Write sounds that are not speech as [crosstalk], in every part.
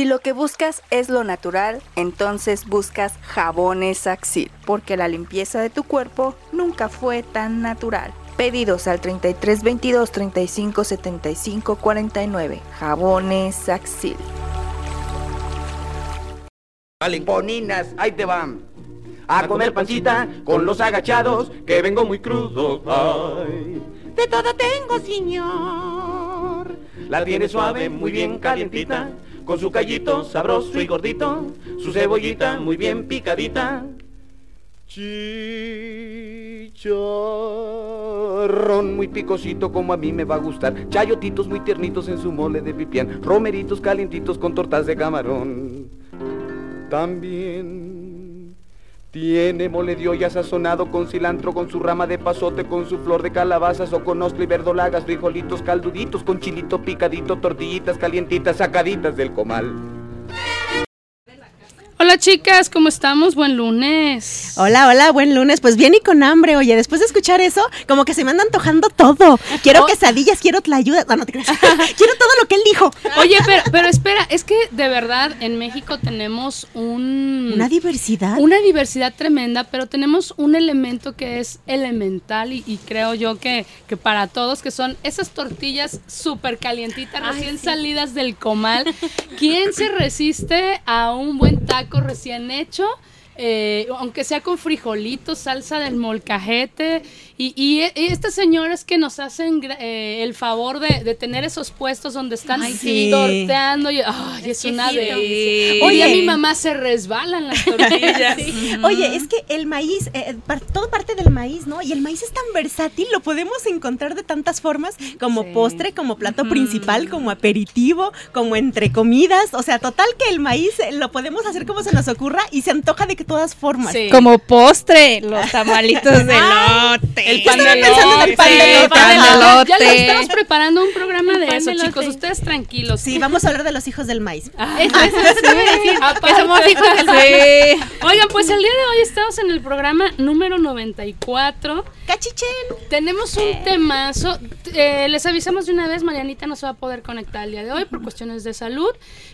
Si lo que buscas es lo natural, entonces buscas jabones Axil, porque la limpieza de tu cuerpo nunca fue tan natural. Pedidos al 33 22 35 75 49. Jabones Axil. Vale, poninas, ahí te van. A comer pancita con los agachados, que vengo muy crudo. Ay, de todo tengo, señor. La tiene suave, muy bien calientita, con su callito sabroso y gordito, su cebollita muy bien picadita. Chicharrón muy picosito como a mí me va a gustar. Chayotitos muy tiernitos en su mole de pipián. Romeritos calientitos con tortas de camarón. También tiene mole de olla sazonado con cilantro, con su rama de pasote, con su flor de calabazas o con ostra y verdolagas, frijolitos calduditos, con chilito picadito, tortillitas calientitas sacaditas del comal. Hola chicas, ¿cómo estamos? Buen lunes. Hola, hola, buen lunes. Pues bien y con hambre. Oye, después de escuchar eso, como que se me anda antojando todo. Quiero Oh. quesadillas, quiero tlayudas. No, no te creas. [laughs] quiero todo lo que él dijo. Oye, pero, pero espera, es que de verdad en México tenemos un... Una diversidad. una diversidad tremenda, pero tenemos un elemento que es elemental y, y creo yo que, que para todos, que son esas tortillas súper calientitas, recién salidas del comal. ¿Quién se resiste a un buen taco recién hecho? Eh, aunque sea con frijolitos, salsa del molcajete y, y, e- y estas señoras que nos hacen eh, el favor de, de tener esos puestos donde están Ay, sí. torteando y ay, es, una Exquisito. delicia. Oye. A mi mamá se resbalan las tortillas. [laughs] Oye, es que el maíz, eh, par- todo parte del maíz, ¿no? Y el maíz es tan versátil, lo podemos encontrar de tantas formas, como postre, como plato principal, como aperitivo, como entre comidas. O sea, total que el maíz eh, lo podemos hacer como se nos ocurra y se antoja de que todas formas. Sí. Como postre, los tamalitos de elote. El pan de Estaba pensando en el pan de Ajá. Ya estamos preparando un programa de eso, de chicos. Ustedes tranquilos. Sí, vamos a hablar de los hijos del maíz. Ah, [laughs] Eso, [laughs] que somos hijos del sí. Oigan, pues el día de hoy estamos en el programa número 94. ¡Cachichen! Tenemos un temazo. Eh, les avisamos de una vez, Marianita no se va a poder conectar el día de hoy por cuestiones de salud.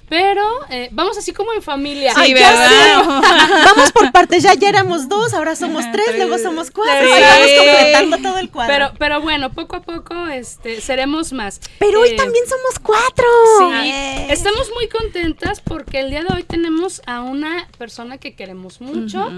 Pero eh, vamos así como en familia. Sí, ya ¿verdad? [laughs] Vamos por partes, ya, ya éramos dos, ahora somos tres, luego somos cuatro, Sí. ahí vamos completando todo el cuadro. Pero, pero bueno, poco a poco este, seremos más. Pero hoy Eh, también somos cuatro. Sí, Eh. estamos muy contentas porque el día de hoy tenemos a una persona que queremos mucho,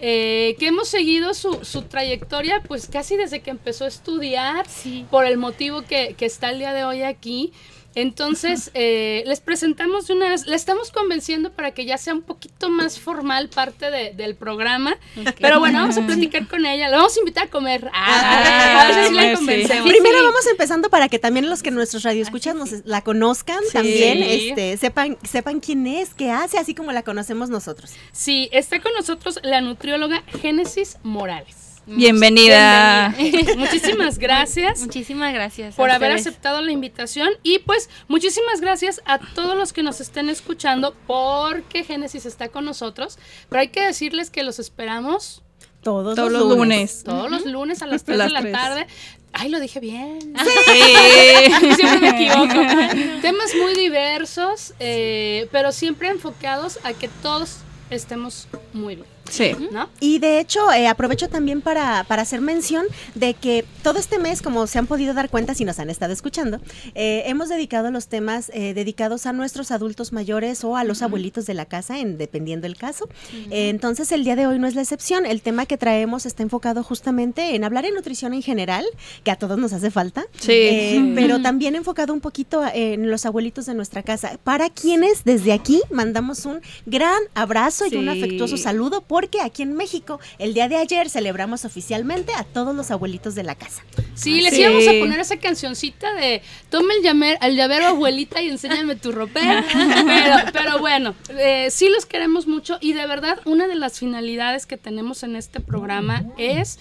eh, que hemos seguido su, su trayectoria pues casi desde que empezó a estudiar, por el motivo que, que está el día de hoy aquí. Entonces, eh, les presentamos de una vez, le estamos convenciendo para que ya sea un poquito más formal parte de- del programa. Pero bueno, vamos a platicar con ella, la vamos a invitar a comer. Ah, a ver si la convencemos. Primero vamos empezando para que también los que nuestros radioescuchas nos la conozcan, también este, sepan, sepan quién es, qué hace, así como la conocemos nosotros. Sí, está con nosotros la nutrióloga Génesis Morales. Bienvenida. Bienvenida. [laughs] Muchísimas gracias Muchísimas gracias. por haber ustedes. aceptado la invitación y pues muchísimas gracias a todos los que nos estén escuchando porque Génesis está con nosotros, pero hay que decirles que los esperamos Todos, Todos los lunes. todos los lunes a las A 3 de la tarde. Ay, lo dije bien. Sí. [laughs] Siempre me equivoco. [laughs] Temas muy diversos, eh, pero siempre enfocados a que todos estemos muy bien, Sí. ¿no? Y de hecho, eh, aprovecho también para, para hacer mención de que todo este mes, como se han podido dar cuenta si nos han estado escuchando, eh, hemos dedicado los temas eh, dedicados a nuestros adultos mayores o a los abuelitos de la casa, en, dependiendo el caso. Eh, entonces, el día de hoy no es la excepción. El tema que traemos está enfocado justamente en hablar en nutrición en general, que a todos nos hace falta. Sí. Eh, [laughs] pero también enfocado un poquito a- en los abuelitos de nuestra casa, para quienes desde aquí mandamos un gran abrazo y un afectuoso saludo, porque aquí en México, el día de ayer celebramos oficialmente a todos los abuelitos de la casa. Sí, les Sí. íbamos a poner esa cancioncita de toma el, llamer, el llavero abuelita y enséñame tu ropero. [laughs] pero, pero bueno, eh, sí los queremos mucho y de verdad una de las finalidades que tenemos en este programa es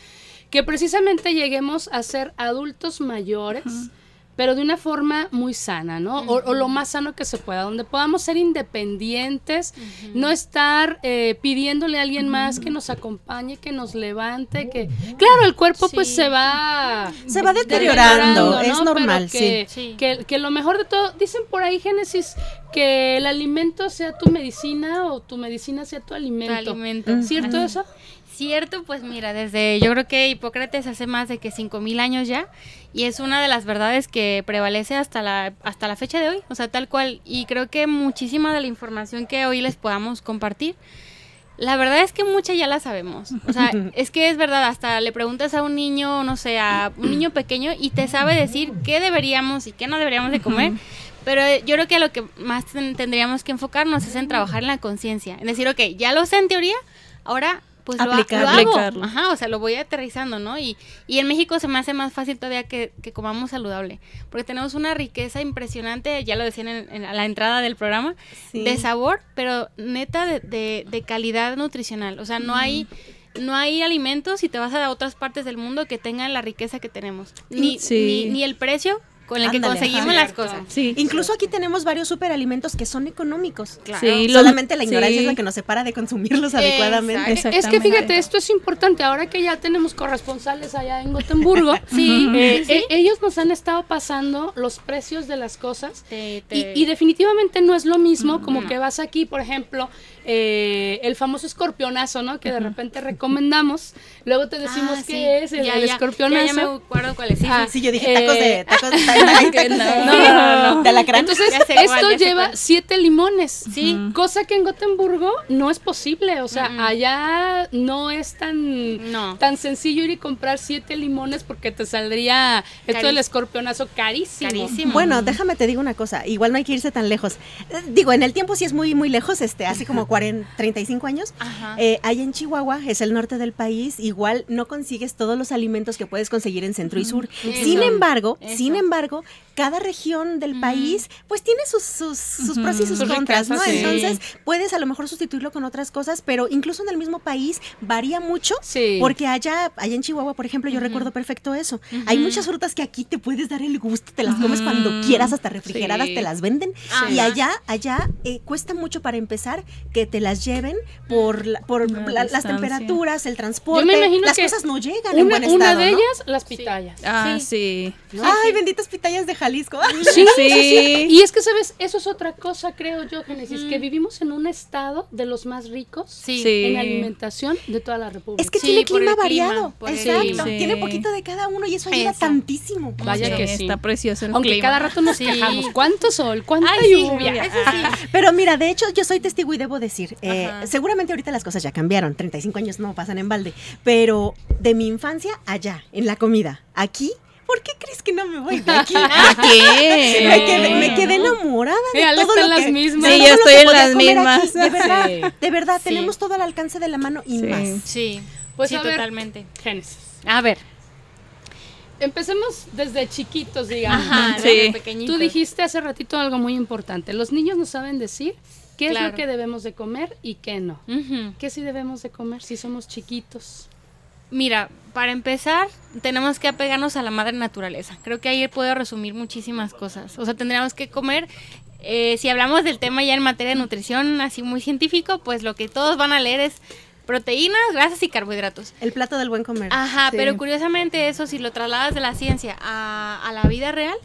que precisamente lleguemos a ser adultos mayores. Pero de una forma muy sana, ¿no? o, o lo más sano que se pueda, donde podamos ser independientes, no estar eh, pidiéndole a alguien más que nos acompañe, que nos levante, que... Claro, el cuerpo pues se va... Se va deteriorando, es normal, que, sí. Que, que lo mejor de todo, dicen por ahí, Génesis, que el alimento sea tu medicina o tu medicina sea tu alimento. alimento. ¿Cierto eso? Cierto, pues mira, desde yo creo que Hipócrates hace más de que 5000 años ya y es una de las verdades que prevalece hasta la hasta la fecha de hoy, o sea, tal cual y creo que muchísima de la información que hoy les podamos compartir la verdad es que mucha ya la sabemos. O sea, [laughs] es que es verdad, hasta le preguntas a un niño, no sé, a un niño pequeño y te sabe decir qué deberíamos y qué no deberíamos de comer. Pero yo creo que lo que más ten- tendríamos que enfocarnos es en trabajar en la conciencia. En decir, ok, ya lo sé en teoría, ahora pues lo, Aplicar- lo hago. aplicarlo. Ajá, o sea, lo voy aterrizando, ¿no? Y, y en México se me hace más fácil todavía que, que comamos saludable. Porque tenemos una riqueza impresionante, ya lo decían en, en- a la entrada del programa, Sí. de sabor, pero neta de, de- de calidad nutricional. O sea, no hay... No hay alimentos, si te vas a otras partes del mundo, que tengan la riqueza que tenemos. Ni, Sí. ni, ni el precio con el que conseguimos ajá. las cosas. Sí. Incluso aquí tenemos varios superalimentos que son económicos. Claro. Sí, lo- Solamente la ignorancia sí. es la que nos separa de consumirlos adecuadamente. Es que fíjate, esto es importante. Ahora que ya tenemos corresponsales allá en Gotemburgo, [laughs] Sí, eh, sí. eh, ellos nos han estado pasando los precios de las cosas. Te- Y, te- y definitivamente no es lo mismo como que vas aquí, por ejemplo, eh, el famoso escorpionazo, ¿no? Que de repente recomendamos. Luego te decimos Ah, qué sí. es el, Ya, el ya, escorpionazo. Ya, ya me acuerdo cuál es. Sí, Ah, sí. Sí, yo dije tacos de Eh, tacos de, [laughs] tacos de- no, no, no, no, de alacrán. Entonces, esto cuál, lleva cuál. siete limones. Sí. Cosa que en Gotemburgo no es posible. O sea, allá no es tan, No. tan sencillo ir y comprar siete limones porque te saldría esto del escorpionazo carísimo. Carísimo. Bueno, déjame te digo una cosa, igual no hay que irse tan lejos. Eh, Digo, en el tiempo sí es muy, muy lejos, este, hace como 40, 35 años. Eh, ahí en Chihuahua, es el norte del país, igual no consigues todos los alimentos que puedes conseguir en centro y sur. Eso. Sin embargo, Eso. sin embargo, cada región del país, pues tiene sus, sus, sus pros y sus, Sus contras, ¿no? sí. Entonces, puedes a lo mejor sustituirlo con otras cosas, pero incluso en el mismo país varía mucho. Sí. Porque allá, allá en Chihuahua, por ejemplo, yo recuerdo perfecto eso. Hay muchas frutas que aquí te puedes dar el gusto, te las comes cuando quieras, hasta refrigeradas Sí. te las venden. Y allá, allá eh, cuesta mucho para empezar que te las lleven por, la- por La la- las temperaturas, el transporte. Yo me imagino las que cosas no llegan en Una, buen una estado. de ¿no? ellas, las pitayas. Ah, sí. Ay, benditas pitayas de Jalisco. Sí, sí, sí. Sí. Y es que, ¿sabes? Eso es otra cosa, creo yo, Génesis, que vivimos en un estado de los más ricos Sí. Sí. en alimentación de toda la República. Es que Sí, tiene clima clima, variado. el Exacto. clima. Tiene Sí. poquito de cada uno y eso ayuda tantísimo. Vaya Sí, que sí. Está precioso el Aunque clima. cada rato nos Sí. quejamos. ¿Cuánto sol? ¿Cuánta Ay, sí, lluvia? sí. Pero mira, de hecho, yo soy testigo y debo decir, eh, Ajá. seguramente ahorita las cosas ya cambiaron, 35 años no pasan en balde, pero de mi infancia allá, en la comida, aquí, ¿por qué crees que no me voy de aquí? [laughs] ¿Por qué? me, quedé, me quedé enamorada de Mira, todo está lo en las que, mismas. Sí, yo estoy que en las comer aquí. mismas. De verdad, Sí. de verdad, Sí. tenemos todo al alcance de la mano y Sí. más. Sí. Pues sí, a ver. totalmente. Génesis. A ver. Empecemos desde chiquitos, digamos. Ajá, Sí. desde pequeñitos. Tú dijiste hace ratito algo muy importante. Los niños no saben decir qué es lo que debemos de comer y qué no. ¿Qué sí debemos de comer si somos chiquitos? Mira, para empezar, tenemos que apegarnos a la madre naturaleza. Creo que ahí puedo resumir muchísimas cosas. O sea, tendríamos que comer, eh, si hablamos del tema ya en materia de nutrición, así muy científico, pues lo que todos van a leer es proteínas, grasas y carbohidratos. El plato del buen comer. Ajá, Sí. pero curiosamente eso, si lo trasladas de la ciencia a, a la vida real,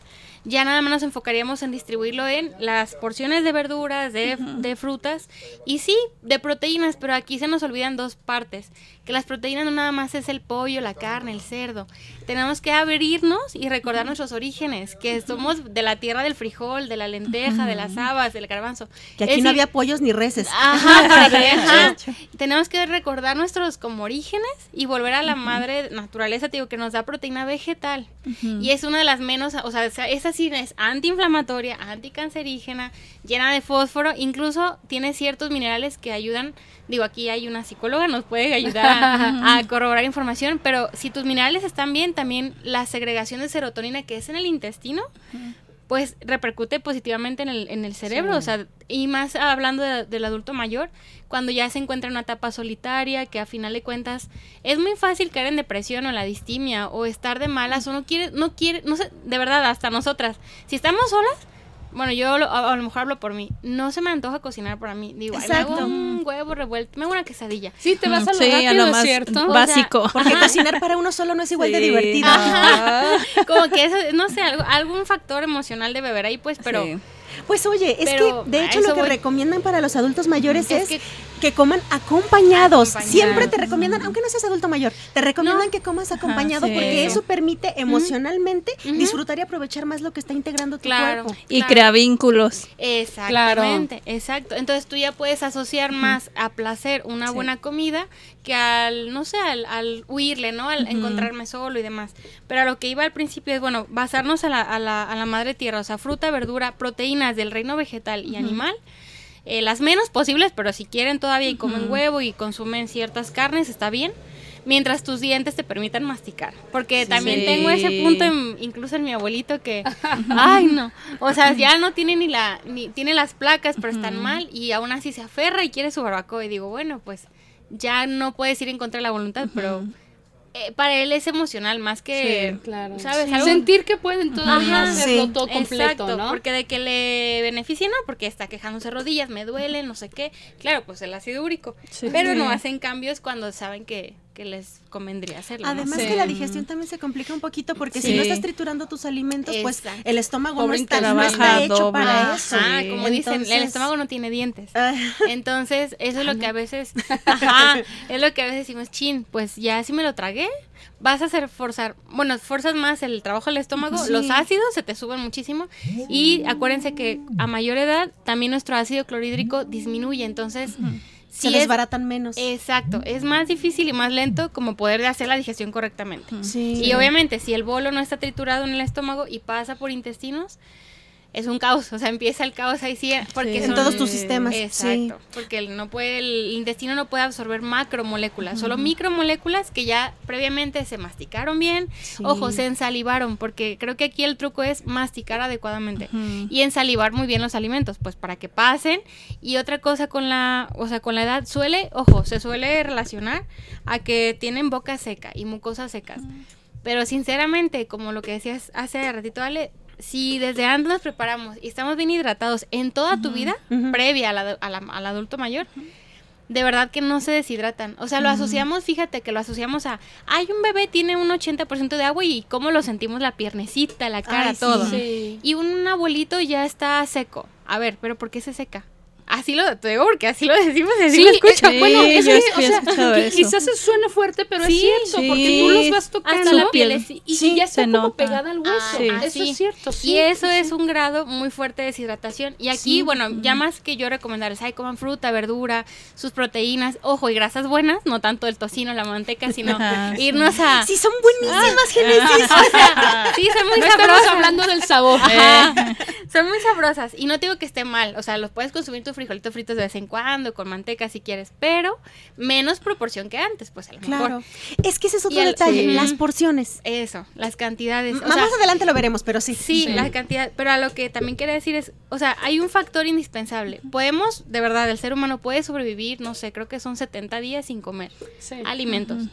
ya nada más nos enfocaríamos en distribuirlo en las porciones de verduras, de, de frutas y sí, de proteínas, pero aquí se nos olvidan dos partes, que las proteínas no nada más es el pollo, la carne, el cerdo. Tenemos que abrirnos y recordar nuestros orígenes, que somos de la tierra del frijol, de la lenteja, de las habas, del garbanzo. que aquí Es no decir, había pollos ni reses. Ajá, [laughs] ajá. Tenemos que recordar nuestros como orígenes y volver a la madre naturaleza, te digo, que nos da proteína vegetal. Y es una de las menos, o sea, esa sí es antiinflamatoria, anticancerígena, llena de fósforo, incluso tiene ciertos minerales que ayudan, digo, aquí hay una psicóloga, nos puede ayudar a, [laughs] a corroborar información, pero si tus minerales están bien, también la segregación de serotonina que es en el intestino, pues repercute positivamente en el, en el cerebro, o sea, y más hablando de- del adulto mayor, cuando ya se encuentra en una etapa solitaria, que a final de cuentas es muy fácil caer en depresión o en la distimia o estar de malas o no quiere, no quiere, no sé, de verdad, hasta nosotras, si estamos solas, bueno, yo lo- a, a lo mejor hablo por mí, no se me antoja cocinar para mí, digo, "Ay, me hago un huevo revuelto, me hago una quesadilla. Sí, te vas a lo Sí, a rápido, lo ¿es más ¿cierto? sea, básico. Porque cocinar para uno solo no es igual de divertido. [laughs] Como que eso, no sé, algo- algún factor emocional debe haber ahí, pues, pero... Sí. Pues oye, es Pero que de hecho lo que voy. recomiendan para los adultos mayores Es es, que- que, coman acompañados. Acompañados. Siempre te recomiendan, aunque no seas adulto mayor, te recomiendan No. que comas acompañado sí. porque eso permite emocionalmente disfrutar y aprovechar más lo que está integrando tu Claro. cuerpo. Y Claro. crea vínculos. Exactamente, exacto. Entonces tú ya puedes asociar más a placer una Sí. buena comida que al, no sé, al, al huirle, ¿no? Al encontrarme solo y demás. Pero a lo que iba al principio es, bueno, basarnos a la, a la, a la madre tierra, o sea, fruta, verdura, proteínas del reino vegetal y animal. Eh, las menos posibles, pero si quieren todavía y comen huevo y consumen ciertas carnes, está bien. Mientras tus dientes te permitan masticar. Porque también Sí. tengo ese punto, en- incluso en mi abuelito, que. [laughs] ay, no. O sea, ya no tiene ni la. ni Tiene las placas, pero están mal. Y aún así se aferra y quiere su barbacoa. Y digo, bueno, pues ya no puedes ir en contra de la voluntad, pero. Eh, para él es emocional más que. Claro. ¿Sabes? Sí. Algo- Sentir que pueden todavía Ajá, hacerlo sí. todo completo, Exacto, ¿no? porque de que le beneficie no, porque está quejándose rodillas, me duele, no sé qué. Claro, pues el ácido úrico. Sí. Pero no hacen cambios cuando saben que, que les convendría hacerlo. ¿no? Además Sí. que la digestión también se complica un poquito porque si no estás triturando tus alimentos, pues el estómago no está, no está hecho para eso. Sí. como dicen, el estómago no tiene dientes. Ah, Entonces, eso es lo que a veces, [laughs] [laughs] ajá, es lo que a veces decimos, chin, pues ya si me lo tragué, vas a hacer forzar, bueno, forzas más el trabajo del estómago, Sí. los ácidos se te suben muchísimo y acuérdense que a mayor edad también nuestro ácido clorhídrico disminuye, entonces se sí es- desbaratan menos. Exacto, es más difícil y más lento como poder hacer la digestión correctamente. Sí. Y obviamente si el bolo no está triturado en el estómago y pasa por intestinos, es un caos, o sea, empieza el caos ahí sí, porque Sí. en todos tus sistemas. Exacto, porque el, no puede, el intestino no puede absorber macromoléculas, solo micromoléculas que ya previamente se masticaron bien, Sí. ojo, se ensalivaron, porque creo que aquí el truco es masticar adecuadamente y ensalivar muy bien los alimentos, pues para que pasen. Y otra cosa con la, o sea, con la edad suele, ojo, se suele relacionar a que tienen boca seca y mucosas secas. Pero sinceramente, como lo que decías hace ratito, Ale, si desde antes nos preparamos y estamos bien hidratados en toda tu vida, previa a la- a la- al adulto mayor, de verdad que no se deshidratan. O sea, lo asociamos, fíjate que lo asociamos a, ay, un bebé tiene un 80% de agua y cómo lo sentimos la piernecita, la cara, Ay, sí. todo. Sí. Y un abuelito ya está seco. A ver, pero ¿por qué se seca? Así lo te digo porque así lo decimos así Sí, lo escucho. eh, bueno, es que, o sea, quizás se suena fuerte, pero Sí, es cierto, porque tú los vas tocando Hasta la piel. y, y ya está como nota. pegada al hueso. Ah, Sí. Eso es cierto, sí. y eso es un grado muy fuerte de deshidratación. Y aquí, bueno, ya más que yo recomendarles, ay, coman fruta, verdura, sus proteínas, ojo, y grasas buenas, no tanto el tocino, la manteca, sino Ajá, irnos a... Sí, son buenísimas, Génesis. [laughs] O sea, sí, son muy No estamos sabrosas. hablando del sabor. Ajá. Son muy sabrosas. Y no te digo que esté mal. O sea, los puedes consumir tus frijolitos fritos de vez en cuando, con manteca si quieres, pero menos proporción que antes, pues a lo mejor. Claro. Es que ese es otro el- detalle, sí. las porciones. Eso, las cantidades. O Más sea, adelante lo veremos, pero sí. Sí, Sí. la cantidad, pero a lo que también quería decir es, o sea, hay un factor indispensable. Podemos, de verdad, el ser humano puede sobrevivir, no sé, creo que son 70 días sin comer Sí. alimentos.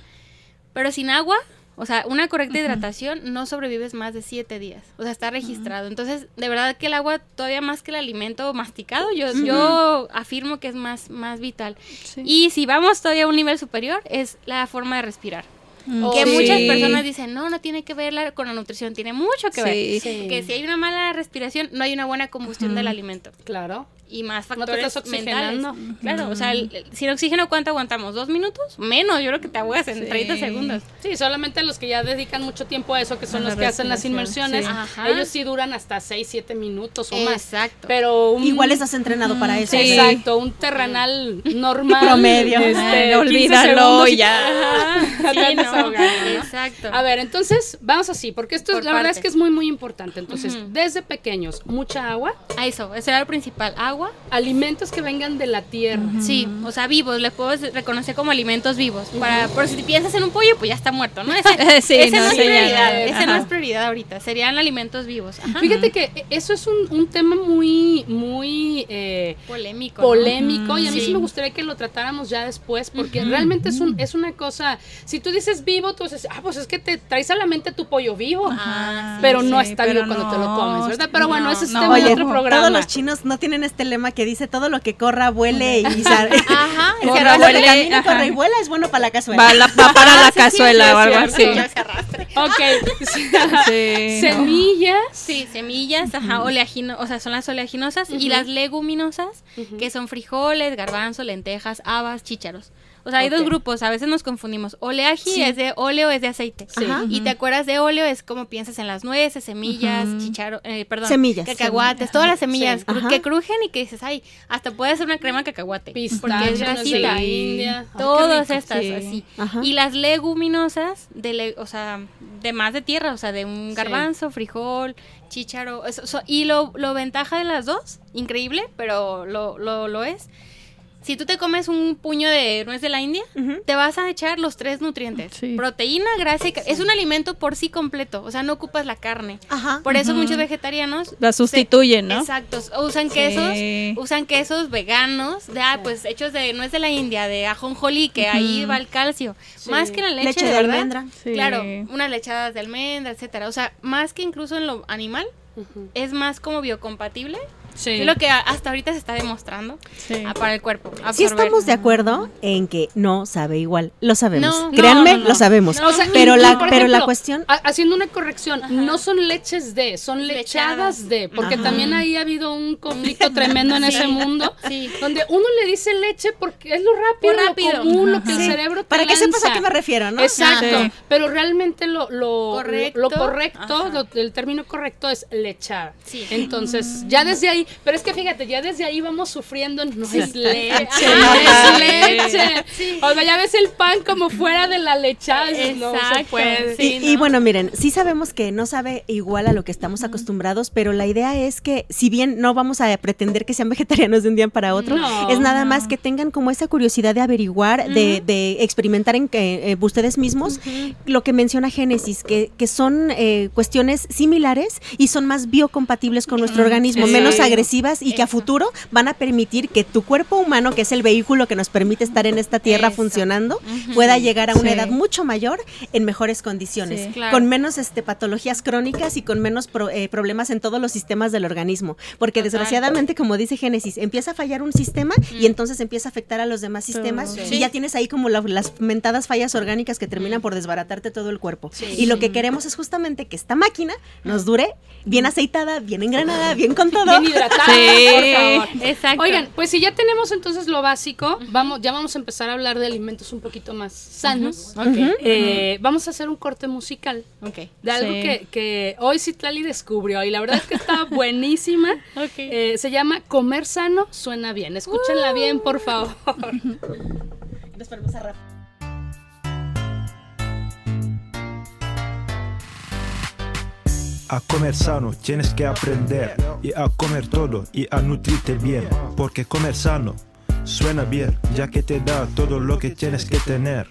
Pero sin agua, o sea, una correcta hidratación, no sobrevives más de 7 días. O sea, está registrado. Entonces, de verdad que el agua, todavía más que el alimento masticado, yo, yo afirmo que es más, más vital. Sí. Y si vamos todavía a un nivel superior, es la forma de respirar. Mm, Que sí. muchas personas dicen, no, no tiene que ver la- con la nutrición, tiene mucho que ver. Sí. Sí. Que si hay una mala respiración, no hay una buena combustión del alimento. Claro. Y más No te factores estás mentales. oxigenando. Claro, o sea, el- el- sin oxígeno, ¿cuánto aguantamos? ¿Dos minutos? Menos, yo creo que te ahogas en Sí. 30 segundos. Sí, solamente los que ya dedican mucho tiempo a eso, que son A los que hacen las inmersiones, sí. Ajá. ellos sí duran hasta 6, 7 minutos o más. Exacto. Pero un, Igual estás entrenado para eso. Sí, Exacto, un terrenal normal. Promedio. este, Ay, 15 olvídalo y- ya. Ajá, no, ¿no? Exacto. A ver, entonces, vamos así, porque esto Por la verdad es que es muy, muy importante. Entonces, desde pequeños, mucha agua. A eso, eso era lo principal. Agua, agua. Alimentos que vengan de la tierra. Sí, o sea, vivos, le puedo reconocer como alimentos vivos. Para, por si piensas en un pollo, pues ya está muerto, ¿no? Ese, [laughs] Sí, ese no, no, es prioridad, ese no es prioridad ahorita, serían alimentos vivos. Ajá. Fíjate que eso es un, un tema muy, muy eh, Polémico. ¿no? polémico y a mí sí. Sí. me gustaría que lo tratáramos ya después porque realmente es, un, es una cosa, si tú dices vivo, tú dices, ah, pues es que te traes a la mente tu pollo vivo, Ah, sí, pero no está pero vivo cuando te lo comes, ¿verdad? Pero bueno, no, ese es no. tema de otro programa. todos los chinos no tienen este lema que dice todo lo que corra, vuele y [laughs] [laughs] se Ajá, se Corra, huele, camina, ajá. corre y vuela es bueno para la cazuela. Va, la- va [laughs] para Ah, la sí, sí, cazuela sí, o algo es así. Ok, Sí, ¿no? semillas. Sí, semillas, ajá, oleagino, o sea, son las oleaginosas y las leguminosas, que son frijoles, garbanzo, lentejas, habas, chícharos. O sea, hay dos grupos, a veces nos confundimos. Oleaji es de óleo, es de aceite. Sí. Ajá. Y te acuerdas de óleo, es como piensas en las nueces, semillas, chícharo, eh, perdón, Semillas. cacahuates, todas las semillas Sí. que crujen y que dices, ay, hasta puede ser una crema de cacahuate. porque es no grasita. de India. Todas estas, Sí. así. Ajá. Y las leguminosas, de le- o sea, de más de tierra, o sea, de un garbanzo, frijol, chícharo. eso- eso- y lo, lo ventaja de las dos, increíble, pero lo, lo, lo es. Si tú te comes un puño de nuez de la India, te vas a echar los tres nutrientes. Sí. Proteína, grasa y Es un alimento por sí completo, o sea, no ocupas la carne. Ajá. Por eso muchos vegetarianos La sustituyen, se- ¿no? Exacto, usan Sí. quesos, usan quesos veganos, de ah, pues hechos de nuez de la India, de ajonjolí, que ahí va el calcio. Más que la leche, Leche de verdad. almendra. Sí. Claro, unas lechadas de almendra, etcétera. O sea, más que incluso en lo animal, es más como biocompatible. Sí. Es lo que hasta ahorita se está demostrando Sí. ah, para el cuerpo. Sí absorber. estamos de acuerdo en que no sabe igual. Lo sabemos. No, Créanme, no, no. lo sabemos. No, o sea, pero la, por pero la ejemplo, cuestión... ha- Haciendo una corrección, no son leches de, son lechadas, Lechadas. de, porque Ajá. también ahí ha habido un conflicto tremendo en ese mundo, Sí. donde uno le dice leche porque es lo rápido, Por rápido. lo común, lo que el Sí. cerebro te Para que sepas a lanza. qué me refiero, ¿no? Exacto, Sí. pero realmente lo, lo Correcto. lo correcto, Ajá. lo- el término correcto es lechar. Sí. Entonces, ya desde ahí, pero es que fíjate, ya desde ahí vamos sufriendo, no es leche, no es leche. O sea, ya ves el pan como fuera de la lechada, no se puede. Sí, y, y ¿no? bueno, miren, sí sabemos que no sabe igual a lo que estamos acostumbrados, pero la idea es que si bien no vamos a pretender que sean [laughs] vegetarianos de un día para otro, No, es nada más que tengan como esa curiosidad de averiguar, de, de experimentar en que eh, ustedes mismos lo que menciona Génesis, que, que son eh, cuestiones similares y son más biocompatibles con nuestro organismo, sí. menos agresivas y que a futuro van a permitir que tu cuerpo humano, que es el vehículo que nos permite estar en esta tierra Eso. funcionando, pueda llegar a una Sí. edad mucho mayor en mejores condiciones, Sí. Claro. con menos este, patologías crónicas y con menos pro- eh, problemas en todos los sistemas del organismo. Porque Total. desgraciadamente, como dice Génesis, empieza a fallar un sistema y entonces empieza a afectar a los demás sistemas Sí. y ya tienes ahí como la- las mentadas fallas orgánicas que terminan por desbaratarte todo el cuerpo. Y lo que queremos es justamente que esta máquina nos dure bien aceitada, bien engranada, bien con [laughs] todo. Bien hidratada, Sí. por favor. Exacto. Oigan, pues si ya tenemos entonces lo básico, vamos, ya vamos a empezar a hablar de alimentos un poquito más sanos. Ok. Eh, vamos a hacer un corte musical Ok. de algo Sí. que, que hoy Citlali descubrió y la verdad es que está [laughs] buenísima. Ok. Eh, se llama Comer sano suena bien. Escúchenla bien, por favor. Nos ponemos a rap. A comer sano tienes que aprender y a comer todo y a nutrirte bien, porque comer sano suena bien, ya que te da todo lo que tienes que tener.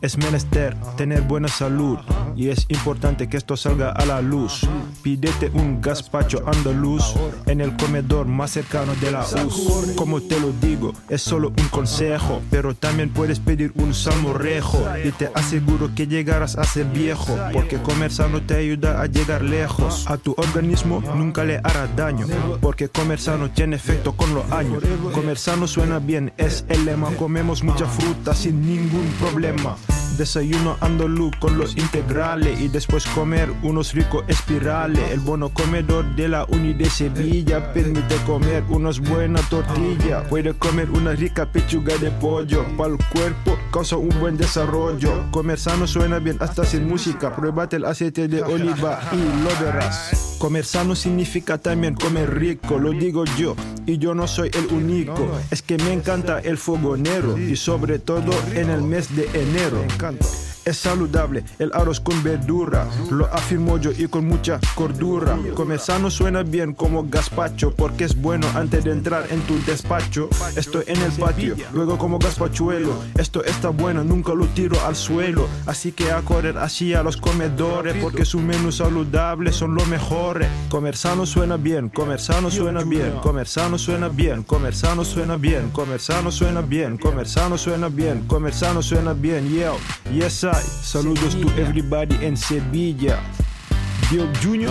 Es menester tener buena salud y es importante que esto salga a la luz. Pídete un gazpacho andaluz en el comedor más cercano de la US. Como te lo digo, es solo un consejo, pero también puedes pedir un salmorejo y te aseguro que llegarás a ser viejo, porque comer sano te ayuda a llegar lejos. A tu organismo nunca le hará daño, porque comer sano tiene efecto con los años. Comer sano suena bien, es el lema. Comemos mucha fruta sin ningún problema. Desayuno andaluz con los integrales y después comer unos ricos espirales. El bono comedor de la Uni de Sevilla permite comer unas buenas tortillas. Puede comer una rica pechuga de pollo. Para el cuerpo causa un buen desarrollo. Comer sano suena bien hasta sin música. Pruébate el aceite de oliva y lo verás. Comer sano significa también comer rico, lo digo yo, y yo no soy el único. Es que me encanta el fogonero y sobre todo en el mes de enero. Es saludable el arroz con verdura, lo afirmo yo y con mucha cordura. Comer sano suena bien como gazpacho, porque es bueno antes de entrar en tu despacho. Estoy en el patio, luego como gazpachuelo. Esto está bueno, nunca lo tiro al suelo. Así que a correr así a los comedores, porque sus menús saludables son los mejores. Comer sano suena bien, comer sano suena bien, comer sano suena bien, comer sano suena bien, comer sano suena bien, comer sano suena bien, comer sano suena bien. Yes, Saludos Sevilla. to everybody in Sevilla. Bill Jr.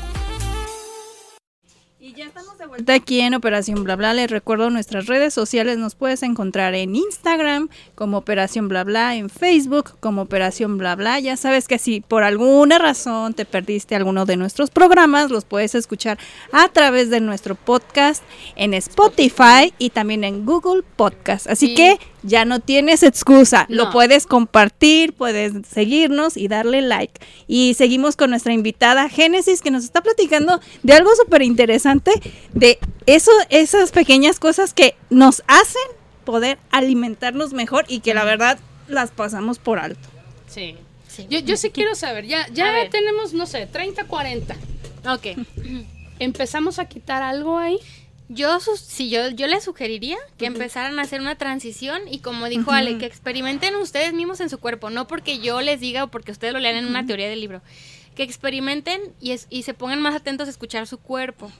Ya estamos de vuelta aquí en Operación Bla Bla. Les recuerdo nuestras redes sociales. Nos puedes encontrar en Instagram como Operación Bla Bla, en Facebook como Operación Bla Bla. Ya sabes que si por alguna razón te perdiste alguno de nuestros programas, los puedes escuchar a través de nuestro podcast en Spotify y también en Google Podcast. Así Sí. que ya no tienes excusa. Lo No. puedes compartir, puedes seguirnos y darle like. Y seguimos con nuestra invitada Génesis que nos está platicando de algo súper interesante, de eso, esas pequeñas cosas que nos hacen poder alimentarnos mejor y que la verdad las pasamos por alto. Sí. Yo, yo sí quiero saber, ya, ya tenemos, no sé, 30, 40. Ok. ¿Empezamos a quitar algo ahí? Yo, si yo, yo les sugeriría que empezaran a hacer una transición y como dijo Ale, que experimenten ustedes mismos en su cuerpo, no porque yo les diga o porque ustedes lo lean en una teoría del libro. Que experimenten y, es- y se pongan más atentos a escuchar su cuerpo.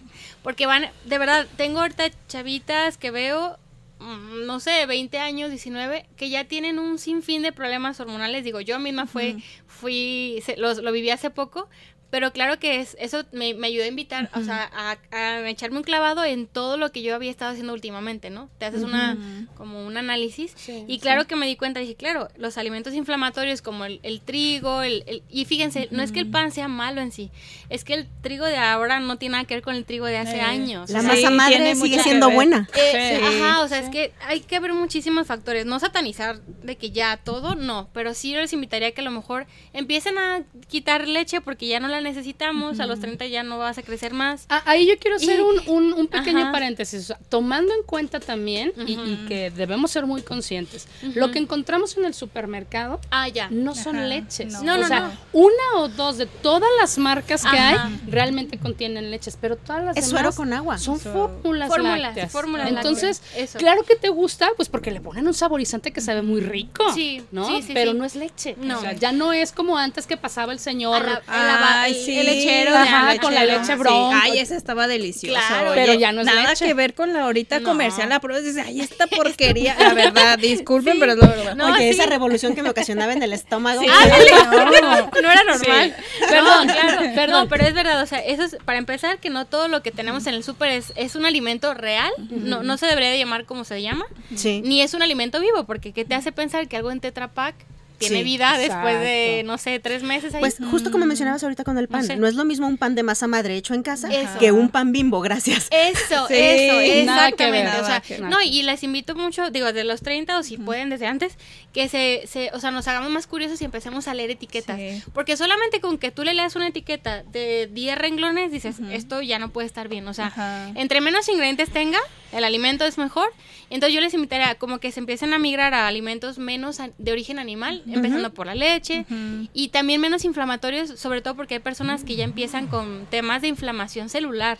Porque van, de verdad, tengo ahorita chavitas que veo, mm, no sé, 20 años, 19, que ya tienen un sinfín de problemas hormonales. Digo, yo misma fue, fui, se- los- lo viví hace poco, pero claro que es, eso me, me ayudó a invitar, o sea, a, a echarme un clavado en todo lo que yo había estado haciendo últimamente, ¿no? Te haces una, como un análisis. Sí, y claro que me di cuenta, dije, claro, los alimentos inflamatorios como el, el trigo, el, el- y fíjense, no es que el pan sea malo en sí, es que el trigo de ahora no tiene nada que ver con el trigo de hace Eh, años. La O sea, Sí, masa madre sigue siendo buena. eh, Sí. Ajá, o sea, es que hay que ver muchísimos factores. No satanizar de que ya todo, no. Pero sí les invitaría a que a lo mejor empiecen a quitar leche porque ya no la necesitamos. A los 30 ya no vas a crecer más. Ah, ahí yo quiero hacer Y- un, un- un pequeño Ajá. paréntesis, o sea, tomando en cuenta también y, que debemos ser muy conscientes, lo que encontramos en el supermercado Ah, ya. no son leches. no. No, o no, sea, no. una o dos de todas las marcas que Ajá. hay realmente contienen leches, pero todas las Es demás suero con agua. son fórmulas, fórmulas, lácteas. fórmulas Entonces, lácteas, claro que te gusta, pues porque le ponen un saborizante que sabe muy rico, Sí, ¿no? sí, sí, pero sí. no es leche. No. O sea, ya no es como antes que pasaba el señor A la- a la Ay, el- sí, el lechero ajá, leche, con la leche Sí, bronco. Ay, esa estaba deliciosa. Claro, pero Oye, ya no es nada leche. que ver con la ahorita No. comercial. La prueba dices, ay, esta [laughs] porquería. La verdad, disculpen, pero es la verdad. No, Oye, sí. esa revolución que me ocasionaba en el estómago. [laughs] no, no era normal. Perdón, claro, perdón. No, pero es verdad, o sea, eso es, para empezar, que no todo lo que tenemos en el súper es, es un alimento real, no, no se debería de llamar como se llama, Sí. ni es un alimento vivo, porque ¿qué te hace pensar que algo en Tetra Pak tiene Sí, vida después de, no sé, tres meses ahí? Pues justo como mencionabas ahorita con el pan, sé. no es lo mismo un pan de masa madre hecho en casa Eso. que un pan bimbo, gracias. Eso, [laughs] Sí, eso, nada que ver, exactamente. o sea, que no, y les invito mucho, digo, de los 30 o si pueden desde antes, que se, se, o sea, nos hagamos más curiosos y empecemos a leer etiquetas. Sí. Porque solamente con que tú le leas una etiqueta de 10 renglones, dices, esto ya no puede estar bien. O sea, Ajá. entre menos ingredientes tenga, el alimento es mejor. Entonces yo les invitaría como que se empiecen a migrar a alimentos menos de origen animal, empezando por la leche. Y también menos inflamatorios, sobre todo porque hay personas que ya empiezan con temas de inflamación celular.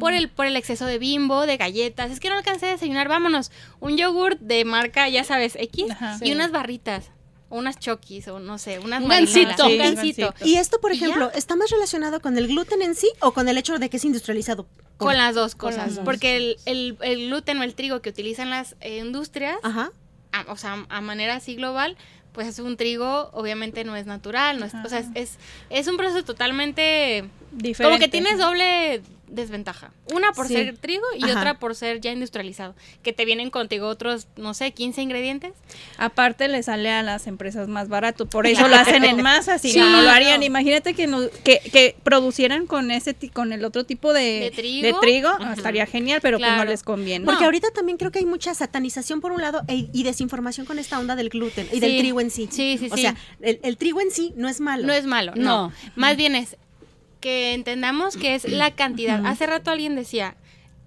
Por el por el exceso de bimbo, de galletas. Es que no alcancé a desayunar, vámonos, un yogurt de marca, ya sabes, X y unas barritas, o unas chokis o no sé, unas Un gansito. un Sí, gansito. gansito. Y esto, por ejemplo, ¿está más relacionado con el gluten en sí o con el hecho de que es industrializado? Con las dos cosas, las dos. porque el, el, el gluten o el trigo que utilizan las eh, industrias Ajá. a- o sea, a manera así global, pues es un trigo, obviamente no es natural, no es, o sea, es, es, es un proceso totalmente Diferente. como que tienes doble desventaja. Una por Sí. ser trigo y Ajá. otra por ser ya industrializado. Que te vienen contigo otros, no sé, 15 ingredientes. Aparte le sale a las empresas más barato, por eso lo hacen en [laughs] masa, si Sí, no, no lo harían. claro. Imagínate que, no- que, que producieran con ese con el otro tipo de, De trigo. trigo, Ajá. estaría genial, pero pues no Claro. les conviene. Porque No. ahorita también creo que hay mucha satanización por un lado e- y desinformación con esta onda del gluten y del trigo en sí. Sí, sí, O sí. sea, el, el trigo en sí no es malo. No es malo, No. no. Más bien es que entendamos que es la cantidad. Hace rato alguien decía,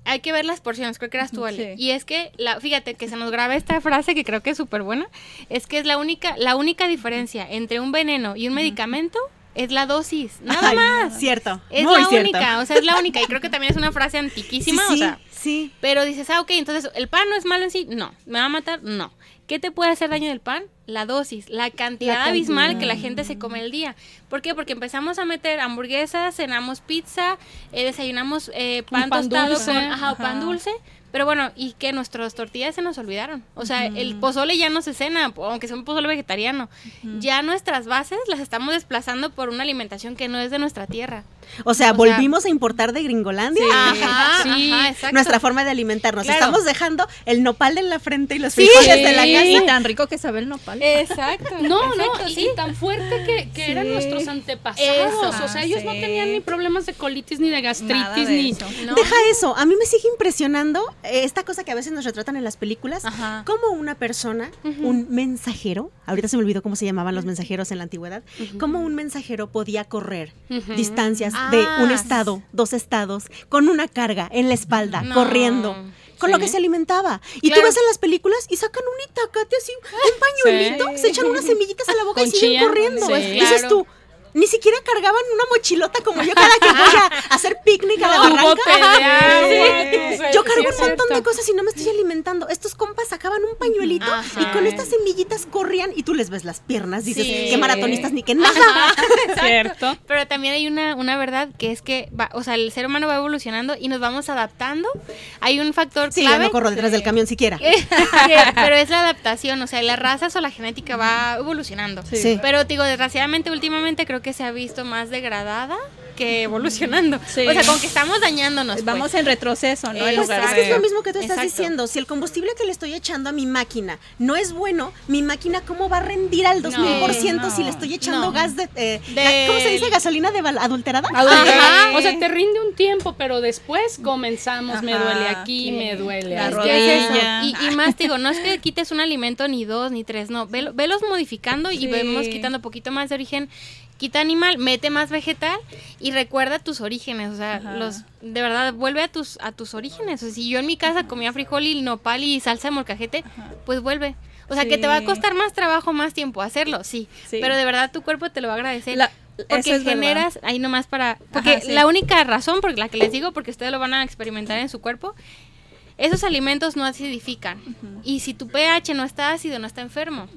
hay que ver las porciones, creo que eras tú, Ale. Sí. Y es que, la, fíjate que se nos graba esta frase que creo que es súper buena, es que es la única, la única diferencia entre un veneno y un medicamento es la dosis, [laughs] nada Ay, más. Cierto. Es muy la cierto. única, o sea, es la única. Y creo que también es una frase antiquísima, sí, o sea, sí. pero dices, ah, ok, entonces, ¿el pan no es malo en sí? No. ¿Me va a matar? No. ¿Qué te puede hacer daño del pan? La dosis, la cantidad La abismal que la gente se come al día. ¿Por qué? Porque empezamos a meter hamburguesas, cenamos pizza, eh, desayunamos eh, pan, pan tostado dulce. con ajá, o pan Ajá. dulce. Pero bueno, y que nuestras tortillas se nos olvidaron. O sea, el pozole ya no se cena, aunque sea un pozole vegetariano. Ya nuestras bases las estamos desplazando por una alimentación que no es de nuestra tierra. O sea, O sea- volvimos a importar de Gringolandia Ajá, Sí. ajá, exacto. nuestra forma de alimentarnos. Claro. Estamos dejando el nopal en la frente y los Sí. frijoles de la Sí. casa. Y tan rico que sabe el nopal. Exacto. [laughs] No, exacto, no, y, sí. y tan fuerte que, que eran nuestros antepasados. Eso. o sea, ellos no tenían ni problemas de colitis, ni de Nada gastritis, de ni. eso. No. Deja eso, a mí me sigue impresionando esta cosa que a veces nos retratan en las películas, Ajá. como una persona, un mensajero, ahorita se me olvidó cómo se llamaban los mensajeros en la antigüedad, cómo un mensajero podía correr distancias Ah, de un estado, dos estados, con una carga en la espalda, No. corriendo. Con lo que se alimentaba. Y Claro. tú ves en las películas y sacan un itacate así, un pañuelito, Sí. se echan unas semillitas a la boca Con y siguen chía. corriendo. Dices Claro. tú, ni siquiera cargaban una mochilota como yo cada que voy a hacer picnic a la barranca. [laughs] Sí. tu- Yo cargo un montón de cosas y no me estoy alimentando. Estos compas sacaban un pañuelito Ajá. y con estas semillitas corrían y tú les ves las piernas. Dices, Sí. qué maratonistas ni qué nada. [laughs] Cierto. Pero también hay una, una verdad que es que, va, o sea, el ser humano va evolucionando y nos vamos adaptando. Hay un factor Sí, yo clave. no corro detrás del camión siquiera. [laughs] que- pero es la adaptación, o sea, las razas o la genética va evolucionando. Sí. Pero digo, desgraciadamente últimamente creo que se ha visto más degradada que evolucionando. Sí. O sea, como que estamos dañándonos. pues. Vamos en retroceso, ¿no? En Pues es que es lo mismo que tú estás Exacto. diciendo. Si el combustible que le estoy echando a mi máquina no es bueno, mi máquina cómo va a rendir al 2000% no. si le estoy echando No. gas de, eh, De- ¿Cómo se dice? ¿Gasolina de adulterada? Ajá. O sea, te rinde un tiempo, pero después comenzamos, me duele aquí, me duele La. Es que. Y, y más, digo, no es que quites un alimento ni dos ni tres, no. Velo- velos modificando y vemos quitando poquito más de origen. Quita animal, mete más vegetal y recuerda tus orígenes. O sea, Ajá. los de verdad, vuelve a tus, a tus orígenes. O sea, si yo en mi casa comía frijol y nopal y salsa de molcajete, pues vuelve. O sea, que te va a costar más trabajo, más tiempo hacerlo, sí. Sí. Pero de verdad tu cuerpo te lo va a agradecer. La- porque es verdad. generas, ahí nomás para... Porque Ajá, sí. la única razón por la que les digo, porque ustedes lo van a experimentar en su cuerpo, esos alimentos no acidifican. Y si tu pH no está ácido, no está enfermo.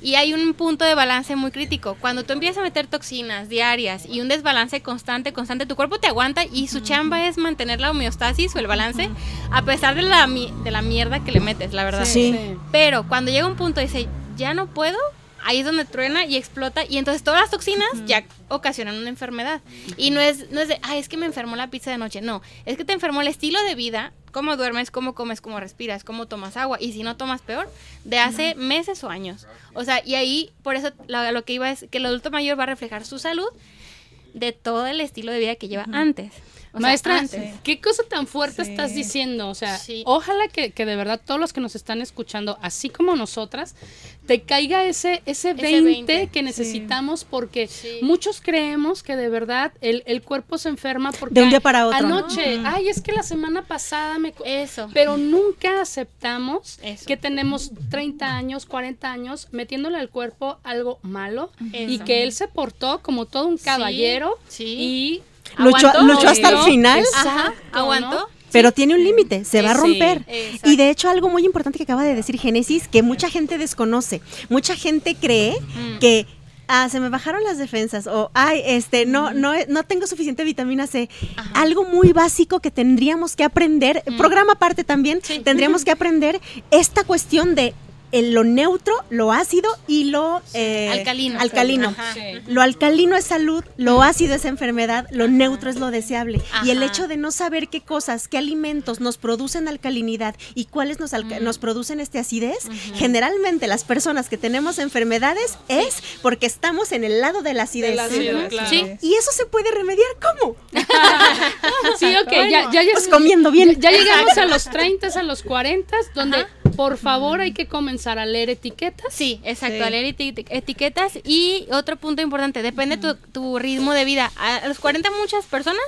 Y hay un punto de balance muy crítico. Cuando tú empiezas a meter toxinas diarias y un desbalance constante, constante, tu cuerpo te aguanta y su chamba es mantener la homeostasis o el balance a pesar de la, de la mierda que le metes, la verdad. Sí. Pero cuando llega un punto y dice, ya no puedo, ahí es donde truena y explota y entonces todas las toxinas ya ocasionan una enfermedad. Y no es, no es de, ay, es que me enfermó la pizza de noche. No, es que te enfermó el estilo de vida, cómo duermes, cómo comes, cómo respiras, cómo tomas agua. Y si no tomas peor, de hace meses o años. O sea, y ahí, por eso la- lo que iba es que el adulto mayor va a reflejar su salud de todo el estilo de vida que lleva antes. O Maestra, antes. ¿qué cosa tan fuerte Sí. estás diciendo? O sea, Sí. ojalá que, que de verdad todos los que nos están escuchando, así como nosotras, te caiga ese, ese 20, 20, que necesitamos porque Sí. muchos creemos que de verdad el, el cuerpo se enferma porque De un día para otro, ¿no? anoche, ay, es que la semana pasada me... co-". Eso. Pero nunca aceptamos Eso. que tenemos 30 años, 40 años metiéndole al cuerpo algo malo y que él se portó como todo un caballero sí. y Luchó- luchó hasta el final. Exacto, Ajá, aguantó. ¿no? Pero tiene un límite, se va a romper. Y de hecho algo muy importante que acaba de decir Génesis, que mucha gente desconoce. Mucha gente cree Mm. que ah, se me bajaron las defensas o ay, este no no no tengo suficiente vitamina C. Algo muy básico que tendríamos que aprender, programa aparte también, tendríamos que aprender esta cuestión de el- lo neutro, lo ácido y lo eh, Alcalino. alcalino. Lo alcalino es salud, lo ácido es enfermedad, lo neutro es lo deseable. Y el hecho de no saber qué cosas, qué alimentos nos producen alcalinidad y cuáles nos, alca- nos producen este acidez, generalmente las personas que tenemos enfermedades es porque estamos en el lado de la acidez. Ácido, Ujú. claro. Sí. Y eso se puede remediar ¿cómo? [laughs] Sí, ok, ya, ya, Pues comiendo bien. Ya, ya llegamos a los 30, a los 40, donde por favor hay que comenzar a leer etiquetas. Sí, exacto, Sí. a leer eti- etiquetas. Y otro punto importante, depende tu, tu ritmo de vida. A, a los 40 muchas personas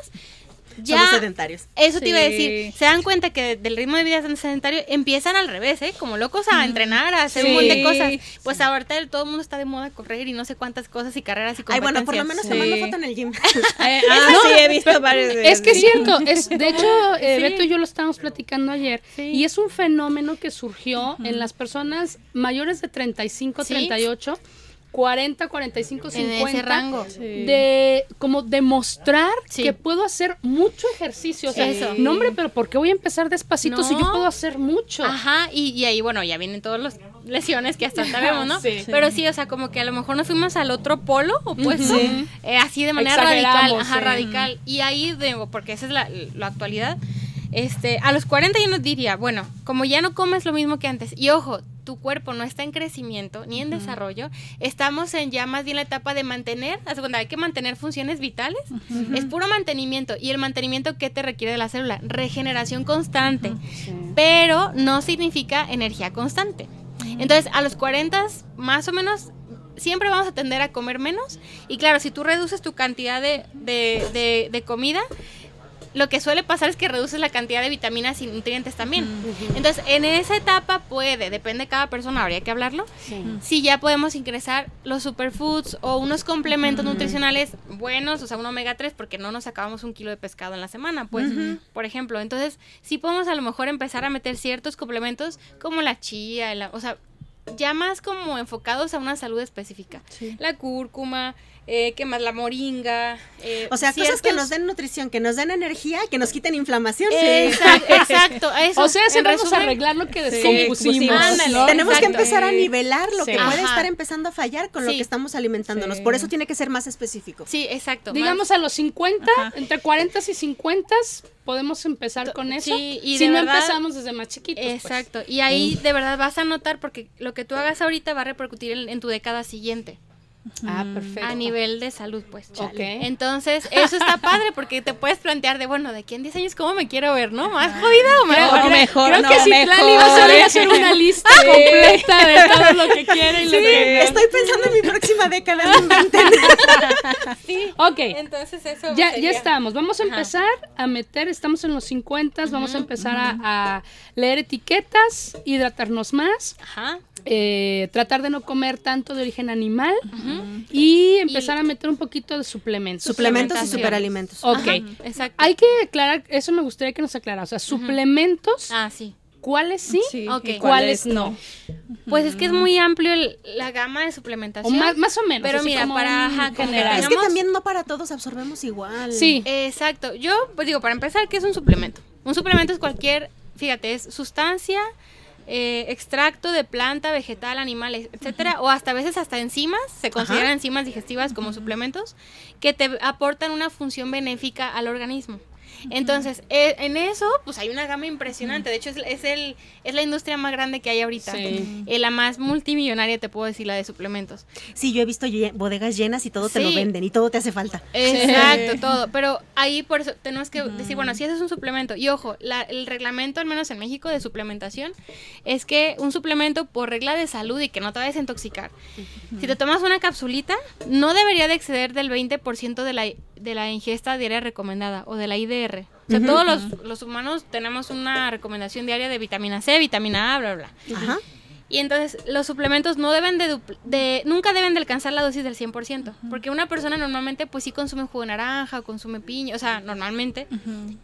ya... Somos sedentarios. Eso te iba a decir. Se dan cuenta que del ritmo de vida tan sedentario empiezan al revés, ¿eh? Como locos a entrenar, a hacer un montón de cosas. Pues ahorita todo el mundo está de moda correr y no sé cuántas cosas y carreras y Ay, bueno, por lo menos competencias. te mando Sí. foto en el gym. Eh, [laughs] ah, sí, he visto varios Es que es cierto, es, [laughs] de hecho, eh, Sí. Beto y yo lo estábamos platicando ayer, Sí. y es un fenómeno que surgió en las personas mayores de 35, Sí. 38, 40, 45, En 50, ese rango. de como demostrar Sí. que puedo hacer mucho ejercicio. O sea, Eso. no hombre, pero ¿por qué voy a empezar despacito si yo puedo hacer mucho? Ajá, y, y ahí, bueno, ya vienen todas las lesiones que hasta sabemos, ¿no? [laughs] Sí. Pero sí, o sea, como que a lo mejor nos fuimos al otro polo opuesto, eh, así de manera radical, ajá, sí. radical. Y ahí, digo, porque esa es la, la actualidad, este, a los 40 yo nos diría, bueno, como ya no comes lo mismo que antes, y ojo, tu cuerpo no está en crecimiento ni en desarrollo, estamos en ya más bien la etapa de mantener, cuenta, hay que mantener funciones vitales, es puro mantenimiento, y el mantenimiento que te requiere de la célula, regeneración constante, pero no significa energía constante. Entonces, a los 40 más o menos siempre vamos a tender a comer menos. Y claro, si tú reduces tu cantidad de, de- de- de comida, lo que suele pasar es que reduces la cantidad de vitaminas y nutrientes también. Entonces, en esa etapa puede, depende de cada persona, habría que hablarlo, si ya podemos ingresar los superfoods o unos complementos nutricionales buenos, o sea, un omega 3, porque no nos acabamos un kilo de pescado en la semana, pues, por ejemplo. Entonces, sí podemos a lo mejor empezar a meter ciertos complementos como la chía, la- o sea, ya más como enfocados a una salud específica. La cúrcuma, eh, ¿qué más? La moringa. eh, O sea, cosas que nos den nutrición, que nos den energía, que nos quiten inflamación. Exacto, [laughs] exacto, a eso, o sea, se vamos a resumen, arreglar lo que Sí, descompusimos. Tenemos que Exacto. empezar a nivelar lo Sí. que puede Ajá. estar empezando a fallar con lo Sí. que estamos alimentándonos. Sí. Por eso tiene que ser más específico. Sí, exacto. Digamos más- a los 50, Ajá. entre 40 y 50 podemos empezar con eso. Sí, y si de no verdad- empezamos desde más chiquitos. pues. Exacto. Y ahí de verdad vas a notar porque lo que tú hagas ahorita va a repercutir en, en tu década siguiente. Ah, perfecto. A nivel de salud, pues. Ok. Entonces, eso está padre porque te puedes plantear de, bueno, de aquí en 10 años, ¿cómo me quiero ver, no? ¿Más jodida o mejor? O mejor, Creo no, que si mejor. Tlali va a salir a hacer una lista completa de todo lo que quiere y lo que no. Estoy pensando en mi próxima década. [laughs] Sí. Ok. Entonces, eso Ya, ya sería. estamos. Vamos a Ajá. empezar a meter, estamos en los 50, vamos a empezar a, a leer etiquetas, hidratarnos más, Ajá. Eh, tratar de no comer tanto de origen animal y empezar a meter un poquito de suplementos. Suplementos y superalimentos. Ok. Ajá, Exacto. Hay que aclarar, eso me gustaría que nos aclara. O sea, suplementos, Ah, sí. ¿cuáles sí? Sí, Ok. ¿y ¿Cuáles no? Pues es que es muy amplio el- la gama de suplementación. O más, más o menos. Pero mira, como para- ajá, general. Es que también no para todos absorbemos igual. Sí. Exacto. Yo, pues digo, para empezar, ¿qué es un suplemento? Un suplemento es cualquier, fíjate, es sustancia, eh, extracto de planta, vegetal, animal, etcétera, o hasta a veces hasta enzimas, se consideran enzimas digestivas como suplementos, que te aportan una función benéfica al organismo. Entonces, eh, en eso, pues hay una gama impresionante. De hecho, es, es el, es la industria más grande que hay ahorita. Sí. Eh, la más multimillonaria, te puedo decir, la de suplementos. Sí, yo he visto bodegas llenas y todo te lo venden y todo te hace falta. Exacto, todo. Pero ahí por eso tenemos que decir, bueno, si ese es un suplemento. Y ojo, la- el reglamento, al menos en México, de suplementación, es que un suplemento por regla de salud y que no te vayas a intoxicar. Si te tomas una capsulita, no debería de exceder del 20% de la, de la ingesta diaria recomendada o de la IDR. O sea, todos los, los humanos tenemos una recomendación diaria de vitamina C, vitamina A, bla, bla. bla. Ajá. Y entonces los suplementos no deben de, de nunca deben de alcanzar la dosis del 100%, porque una persona normalmente pues sí consume jugo de naranja o consume piña, o sea, normalmente.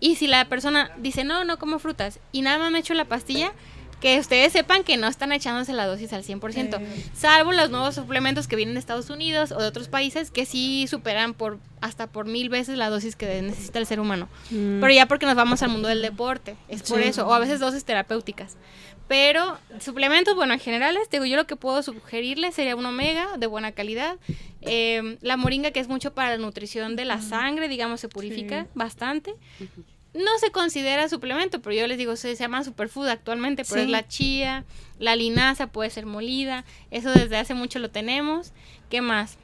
Y si la persona dice, "No, no como frutas" y nada más me echo la pastilla, que ustedes sepan que no están echándose la dosis al 100%, salvo los nuevos suplementos que vienen de Estados Unidos o de otros países que sí superan por hasta por mil veces la dosis que necesita el ser humano. Pero ya porque nos vamos al mundo del deporte, es por Sí. eso, o a veces dosis terapéuticas. Pero suplementos, bueno, en general, digo, yo lo que puedo sugerirles sería un omega de buena calidad. Eh, la moringa, que es mucho para la nutrición de la sangre, digamos, se purifica bastante. No se considera suplemento, pero yo les digo, se, se llama superfood actualmente, pero Sí. es la chía, la linaza puede ser molida, eso desde hace mucho lo tenemos. ¿Qué más?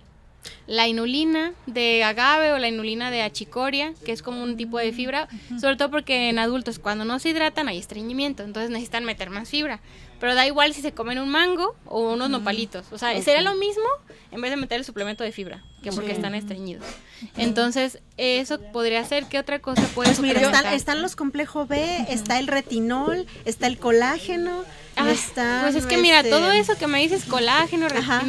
La inulina de agave o la inulina de achicoria, que es como un tipo de fibra, sobre todo porque en adultos cuando no se hidratan hay estreñimiento, entonces necesitan meter más fibra. Pero da igual si se comen un mango o unos nopalitos, o sea, sería lo mismo en vez de meter el suplemento de fibra, que porque están estreñidos. Entonces, eso podría ser, ¿qué otra cosa puede Pues mira, están, están los complejos B, está el retinol, está el colágeno, Ah, está... pues es que mira, este, todo eso que me dices, colágeno, Ajá.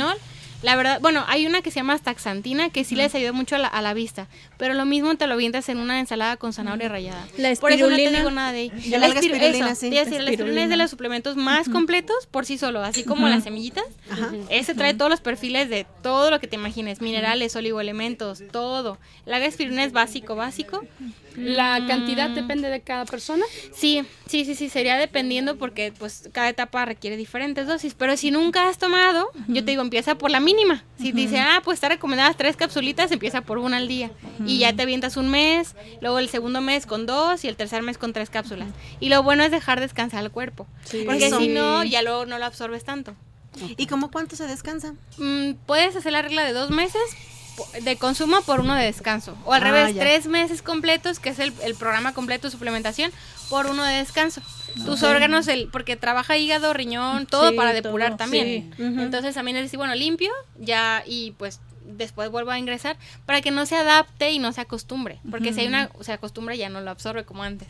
La verdad, bueno, hay una que se llama taxantina que sí les ayuda mucho a la, a la vista, pero lo mismo te lo avientas en una ensalada con zanahoria rallada. La Por eso no te espirulina. digo nada de. La espirulina, eso, sí, decir, la espirulina es de los suplementos más completos por sí solo, así como las semillitas. Ese trae todos los perfiles de todo lo que te imagines, minerales, oligoelementos, todo. La espirulina es básico, básico. La Mm. cantidad depende de cada persona. Sí, sí, sí, sí, sería dependiendo porque pues cada etapa requiere diferentes dosis, pero si nunca has tomado, yo te digo, empieza por la mínima. Si te dicen, ah, pues está recomendadas tres capsulitas, empieza por una al día. Y ya te avientas un mes, luego el segundo mes con dos y el tercer mes con tres cápsulas. Y lo bueno es dejar descansar el cuerpo, porque Eso. si no, ya luego no lo absorbes tanto. ¿Y como cuánto se descansa? Mm, puedes hacer la regla de dos meses de consumo por uno de descanso. O al Ah, revés, ya. tres meses completos, que es el, el programa completo de suplementación, por uno de descanso. Tus órganos, el, porque trabaja hígado, riñón, todo Sí, para depurar todo, también. sí. Entonces también es decir, bueno, limpio, ya, y pues después vuelvo a ingresar para que no se adapte y no se acostumbre. Porque si hay una, se acostumbra ya no lo absorbe como antes.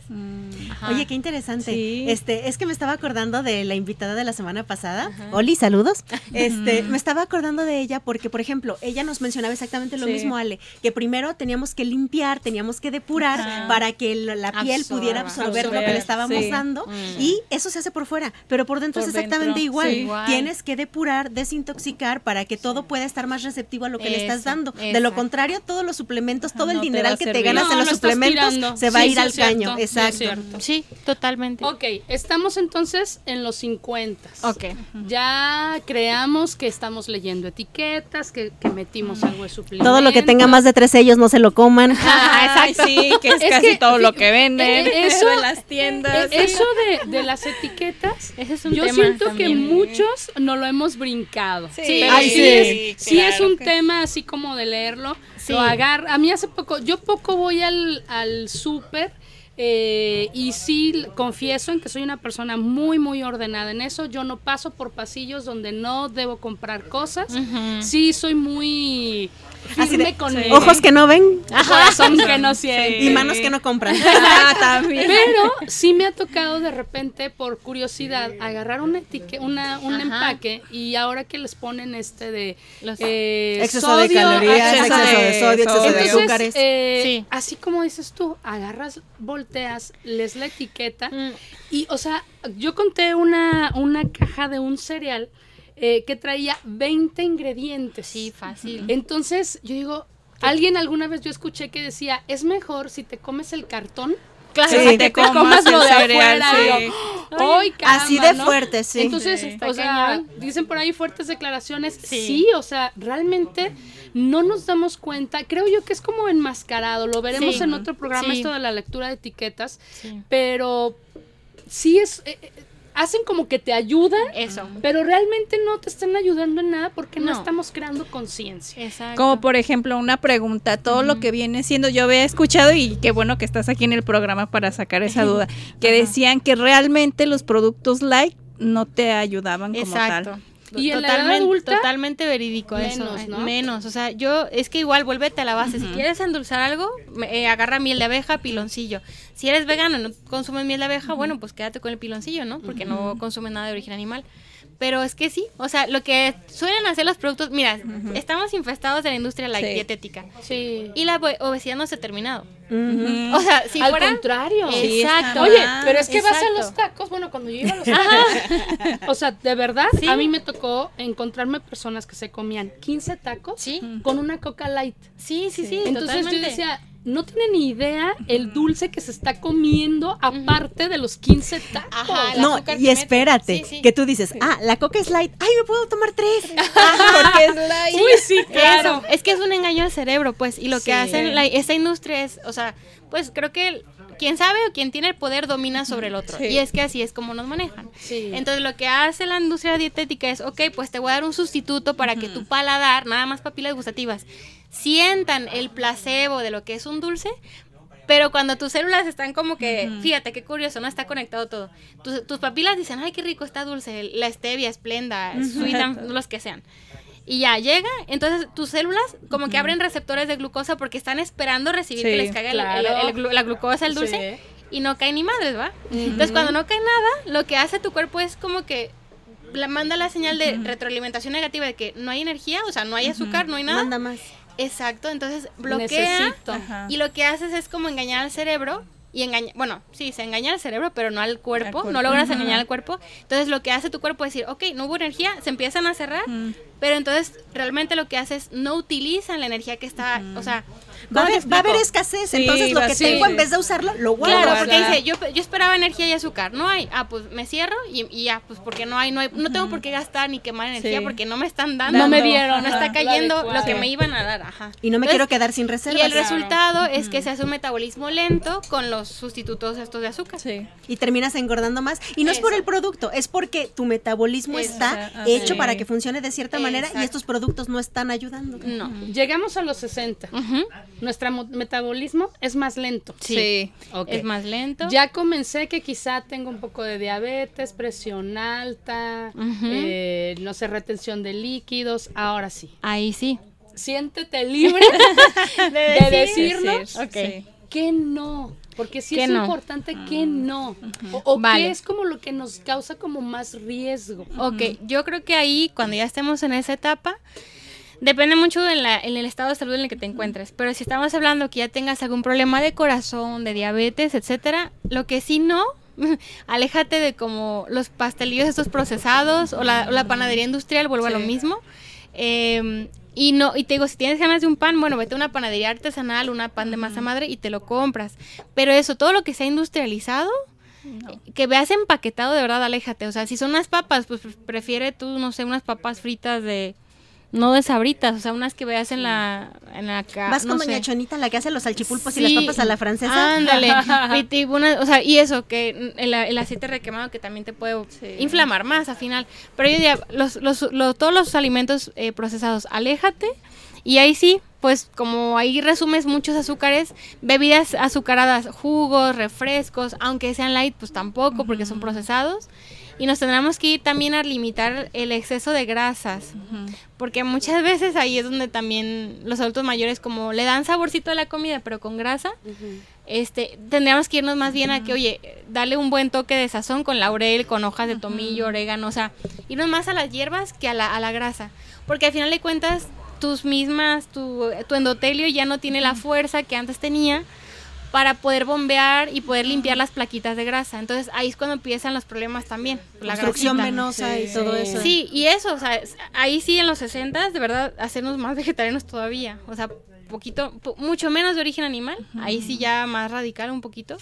Ajá. Oye, qué interesante. Sí. Este, es que me estaba acordando de la invitada de la semana pasada. Oli, saludos. [laughs] Este, me estaba acordando de ella porque, por ejemplo, ella nos mencionaba exactamente lo Sí. mismo, Ale, que primero teníamos que limpiar, teníamos que depurar Ajá. para que la, piel Absorba. pudiera absorber lo que le estábamos sí. dando Mm. y eso se hace por fuera, pero por dentro Por es exactamente dentro, igual. sí. Igual. Tienes que depurar, desintoxicar para que todo pueda estar más receptivo a lo que le estás dando. De lo contrario, todos los suplementos, todo el no dineral que te ganas No, en los lo suplementos se va a ir sí, al cierto, caño. Exacto. Sí, totalmente. Ok, estamos entonces en los 50. Ok. Ya creamos que estamos leyendo etiquetas, que, que metimos algo de suplemento. Todo lo que tenga más de tres sellos no se lo coman. [laughs] Ah, exacto. sí, que es, Es casi que, todo lo que venden eh, eso- en las tiendas. Eh, Eso de, de las etiquetas, Ese es un yo tema siento también. que muchos no lo hemos brincado. Sí. Ay, sí, sí, es, sí claro es un tema así como de leerlo. Sí. Lo agarra. A mí hace poco, yo poco voy al, al súper. Eh, y sí confieso en que soy una persona muy muy ordenada en eso yo no paso por pasillos donde no debo comprar cosas sí soy muy Así de, con mi Ojos que no ven corazón que no siente y manos que no compran. [laughs] Ah, también. pero sí me ha tocado de repente, por curiosidad, agarrar una etique, una, un Ajá. empaque y ahora que les ponen este de Los- eh, exceso de sodio, calorías, exceso exceso de sodio, exceso de azúcares. eh, Sí. así como dices tú, agarras, volteas, les la etiqueta Mm. y, o sea, yo conté una, una caja de un cereal eh, que traía 20 ingredientes. Sí, fácil. Entonces, yo digo, alguien alguna vez yo escuché que decía, es mejor si te comes el cartón Claro, Sí. te te comas comas lo de cereal, afuera. sí. ¡Ay, caramba! Así de ¿no? fuerte, sí. Entonces, Sí, o sea, dicen por ahí fuertes declaraciones. Sí. o sea, realmente no nos damos cuenta. Creo yo que es como enmascarado. Lo veremos Sí. en otro programa, Sí. esto de la lectura de etiquetas. Sí. Pero sí es. eh, eh, hacen como que te ayudan, Eso. pero realmente no te están ayudando en nada porque no, No. estamos creando conciencia. Exacto. Como por ejemplo una pregunta, todo lo que viene siendo, yo había escuchado y qué bueno que estás aquí en el programa para sacar esa duda, [laughs] que decían que realmente los productos light no te ayudaban como Exacto. tal. Y en la edad totalmente, adulta, totalmente verídico eso. menos, ¿no? Menos, o sea, yo es que igual vuélvete a la base. Si quieres endulzar algo, me- eh, agarra miel de abeja, piloncillo. Si eres vegano y no consumes miel de abeja, bueno, pues quédate con el piloncillo, ¿no? Porque no consumes nada de origen animal. Pero es que sí, o sea, lo que suelen hacer los productos, mira, estamos infestados de la industria la Sí. dietética. sí. Y la obesidad no se ha terminado. O sea, si Al fuera contrario. Exacto. Oye, pero es que vas a los tacos, bueno, cuando yo iba a los tacos, o sea, de verdad, Sí. a mí me tocó encontrarme personas que se comían 15 tacos Sí. con una coca light. Sí, sí, sí, Entonces totalmente. yo decía, no tiene ni idea el dulce que se está comiendo aparte de los 15 tacos. Ajá, No, y espérate, Sí, sí. que tú dices, ah, la coca es light, ay, me puedo tomar tres. [laughs] Porque es light. Uy, sí, claro. Eso, es que es un engaño al cerebro, pues, y lo Sí. que hacen la, esta industria es, o sea, pues creo que quien sabe o quien tiene el poder domina sobre el otro. Sí. Y es que así es como nos manejan. Sí. Entonces lo que hace la industria dietética es, ok, pues te voy a dar un sustituto para que tu paladar, nada más papilas gustativas, sientan el placebo de lo que es un dulce. Pero cuando tus células están como que, fíjate qué curioso, no está conectado todo. Tus, tus papilas dicen, ay, qué rico está dulce, la stevia, esplenda, sweet, and- los que sean. Y ya llega, entonces tus células como que abren receptores de glucosa porque están esperando recibir que les caiga el- el- claro. el glu- la glucosa, el dulce, y no cae ni madres, ¿va? Entonces cuando no cae nada, lo que hace tu cuerpo es como que la manda la señal de retroalimentación negativa de que no hay energía, o sea, no hay azúcar, no hay nada. Manda más. Exacto, entonces bloquea Necesito. Y lo que haces es como engañar al cerebro y engañar, bueno, sí, se engaña al cerebro, pero no al cuerpo, Al cuerpo. no logras engañar al cuerpo. Entonces lo que hace tu cuerpo es decir, ok, no hubo energía, se empiezan a cerrar, Mm. pero entonces realmente lo que hace es no utilizan la energía que está, o sea, Va a, ¿cómo te haber, va a haber escasez, Sí, entonces lo que sí. tengo en vez de usarlo, lo guardo. Claro, porque dice, yo, yo esperaba energía y azúcar, no hay. Ah, pues me cierro y, y ya, pues porque no hay, no hay, no tengo por qué gastar ni quemar energía Sí. porque no me están dando. No me dieron. no está cayendo lo que me iban a dar, ajá. Y no me Entonces, quiero quedar sin reservas. Y el Claro. resultado es que se hace un metabolismo lento con los sustitutos estos de azúcar. Sí. y terminas engordando más. Y no es por el producto, es porque tu metabolismo Eso. está Ajá. hecho Sí. para que funcione de cierta manera y estos productos no están ayudando. No. Llegamos a los 60. Ujú. Nuestro mo- metabolismo es más lento. Sí. Es más lento. Ya comencé que quizá tengo un poco de diabetes, presión alta, eh, no sé, retención de líquidos. Ahora sí. Ahí sí. Siéntete libre [laughs] de, decirnos Decir, sí. que no. Porque sí es no. importante que no. O, o Vale. que es como lo que nos causa como más riesgo. Ok, yo creo que ahí, cuando ya estemos en esa etapa, depende mucho en, la- en el estado de salud en el que te encuentres. Pero si estamos hablando que ya tengas algún problema de corazón, de diabetes, etcétera, lo que sí no, [laughs] aléjate de como los pastelillos estos procesados o la, o la panadería industrial, vuelvo a lo mismo. Eh, y no, y te digo, si tienes ganas de un pan, bueno, vete a una panadería artesanal, una pan de masa madre y te lo compras. Pero eso, todo lo que sea industrializado, que veas empaquetado, de verdad, aléjate. O sea, si son unas papas, pues prefiere tú, no sé, unas papas fritas de. No de sabritas, o sea, unas que veas en la. En la ca- Vas no con sé. Doña Chonita, la que hace los salchipulpos y las papas a la francesa. Ándale. [laughs] y, te- una- o sea, y eso, que el, el aceite requemado que también te puede Sí. inflamar más al final. Pero yo diría, los, los, lo- todos los alimentos eh, procesados, aléjate. Y ahí sí, pues como ahí resumes muchos azúcares, bebidas azucaradas, jugos, refrescos, aunque sean light, pues tampoco, porque son procesados. Y nos tendremos que ir también a limitar el exceso de grasas. Porque muchas veces ahí es donde también los adultos mayores como le dan saborcito a la comida, pero con grasa, este, tendríamos que irnos más bien a que, oye, darle un buen toque de sazón con laurel, con hojas de tomillo, orégano, o sea, irnos más a las hierbas que a la, a la grasa. Porque al final de cuentas, tus mismas, tu, tu endotelio ya no tiene la fuerza que antes tenía para poder bombear y poder limpiar las plaquitas de grasa. Entonces ahí es cuando empiezan los problemas también. La Obstrucción venosa y todo eso. Sí, y eso, o sea, ahí sí en los 60 de verdad hacernos más [laughs] vegetarianos todavía, o sea, poquito, po- mucho menos de origen animal, ahí sí ya más radical un poquito.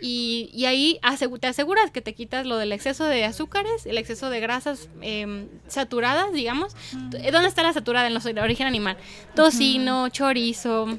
Y, y ahí asegu- te aseguras que te quitas lo del exceso de azúcares, el exceso de grasas em, saturadas, digamos. ¿Dónde está la saturada en los de origen animal? Tocino, chorizo,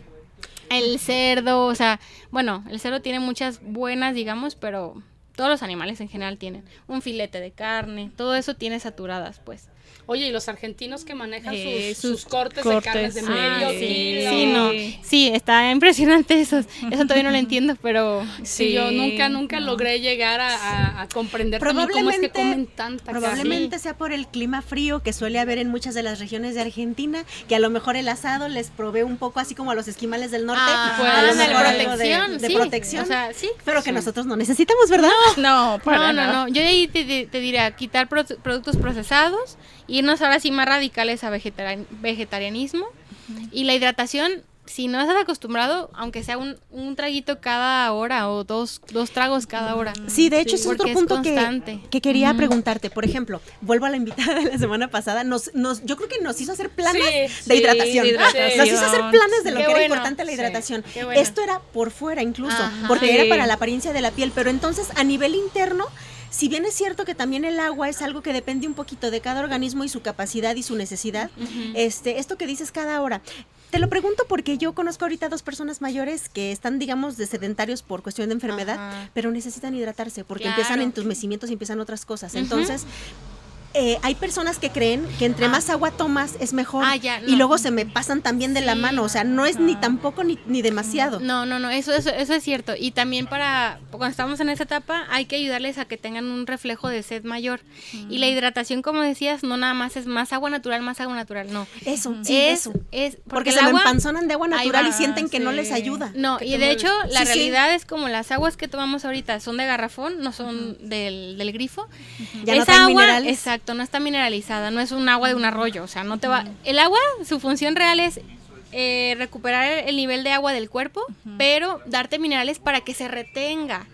el cerdo, o sea, bueno, el cerdo tiene muchas buenas, digamos, pero todos los animales en general tienen un filete de carne, todo eso tiene saturadas, pues. Oye, y los argentinos que manejan Eh, sus, sus sus cortes, cortes. de carnes de Ah, medio sí, kilo. sí, no, sí, está impresionante eso, eso todavía no lo entiendo, pero [laughs] Sí, yo nunca, nunca logré llegar a, a- a comprender cómo es que comen tanta probablemente carne. sea por el clima frío que suele haber en muchas de las regiones de Argentina, que a lo mejor el asado les provee un poco así como a los esquimales del norte, Ah, a lo algo protección, de, de sí, protección, o sea, sí. pero que nosotros no necesitamos, ¿verdad? No, para No, no, no. Yo de ahí te, te- te diría quitar pro- productos procesados, irnos ahora sí más radicales a vegetarian- vegetarianismo. Y la hidratación, si no estás acostumbrado, aunque sea un, un traguito cada hora o dos, dos tragos cada hora. Sí, de hecho, ese es otro Porque es punto que, que quería Ujú. preguntarte. Por ejemplo, vuelvo a la invitada de la semana pasada. Nos, nos, yo creo que nos hizo hacer planes Sí, de sí, hidratación. de hidratación. Nos hizo hacer planes de lo Qué que era bueno. importante la Sí, hidratación. bueno. Esto era por fuera incluso, Ajá. porque Sí. era para la apariencia de la piel. Pero entonces, a nivel interno, si bien es cierto que también el agua es algo que depende un poquito de cada organismo y su capacidad y su necesidad, este, esto que dices cada hora. Te lo pregunto porque yo conozco ahorita dos personas mayores que están, digamos, de sedentarios por cuestión de enfermedad, Ajá. pero necesitan hidratarse porque Claro. empiezan entumecimientos y empiezan otras cosas. Entonces, eh, hay personas que creen que entre Ah. más agua tomas es mejor Ah, ya, y luego se me pasan también de la mano, o sea, no es ni tampoco ni, ni demasiado. No, no, no, eso, eso, eso es cierto. Y también para, cuando estamos en esa etapa, hay que ayudarles a que tengan un reflejo de sed mayor. Y la hidratación, como decías, no nada más es más agua natural, más agua natural, no. Eso, sí, es, eso. es, Porque, el se me empanzonan de agua natural va, y sienten que no les ayuda. No, y de hecho, la Sí, realidad es como las aguas que tomamos ahorita son de garrafón, no son del, del grifo. Ya no Esa agua, minerales. exacto, no está mineralizada, no es un agua de un arroyo, o sea, no te va... El agua, su función real es eh, recuperar el nivel de agua del cuerpo, pero darte minerales para que se retenga.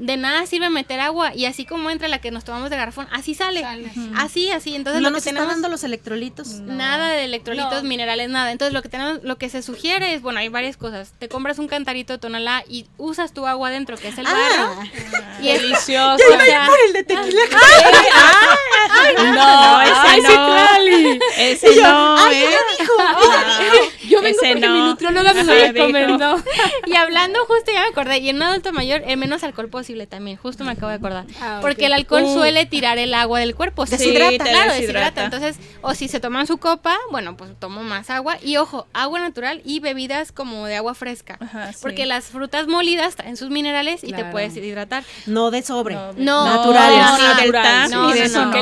De nada sirve meter agua y así como entra la que nos tomamos de garrafón, así sale. Sale. Así, así. Entonces no lo que nos está tenemos dando los electrolitos. nada de electrolitos, No. minerales, nada. Entonces lo que tenemos, lo que se sugiere es, bueno, hay varias cosas. Te compras un cantarito de tonalá y usas tu agua dentro, que es el barro. Ah, Y es Delicioso. o sea, por el de tequila. [laughs] No, ese ay, no. Clali. Ese no, Ay, ¿eh? dijo. [laughs] [laughs] Yo vengo Ese porque no. mi nutrióloga me lo recomendó. [laughs] y hablando justo ya me acordé, y en un adulto mayor, el menos alcohol posible también, justo me acabo de acordar. Ah. Porque el alcohol Uh. suele tirar el agua del cuerpo, se Sí, deshidrata, claro, deshidrata. deshidrata. Entonces, o si se toman su copa, bueno, pues tomo más agua. Y ojo, agua natural y bebidas como de agua fresca. Ajá, sí. Porque las frutas molidas traen sus minerales y te puedes hidratar. No de sobre. No, No, Naturales. no, no, TAC, no, no, no, no,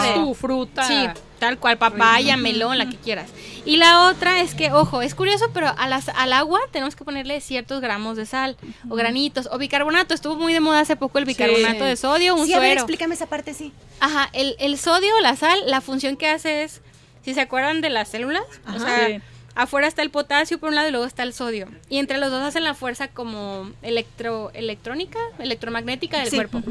que ¿eh? tu fruta. Sí, tal cual, papaya, melón, la que quieras. Y la otra es que, ojo, es curioso, pero a las, al agua tenemos que ponerle ciertos gramos de sal, o granitos, o bicarbonato. Estuvo muy de moda hace poco el bicarbonato de sodio, un sí, a ver, suero. explícame esa parte, sí. Ajá, el, el sodio, la sal, la función que hace es, si se acuerdan de las células, o sea, Sí. Afuera está el potasio por un lado y luego está el sodio. Y entre los dos hacen la fuerza como electro, electrónica, electromagnética del Sí. cuerpo.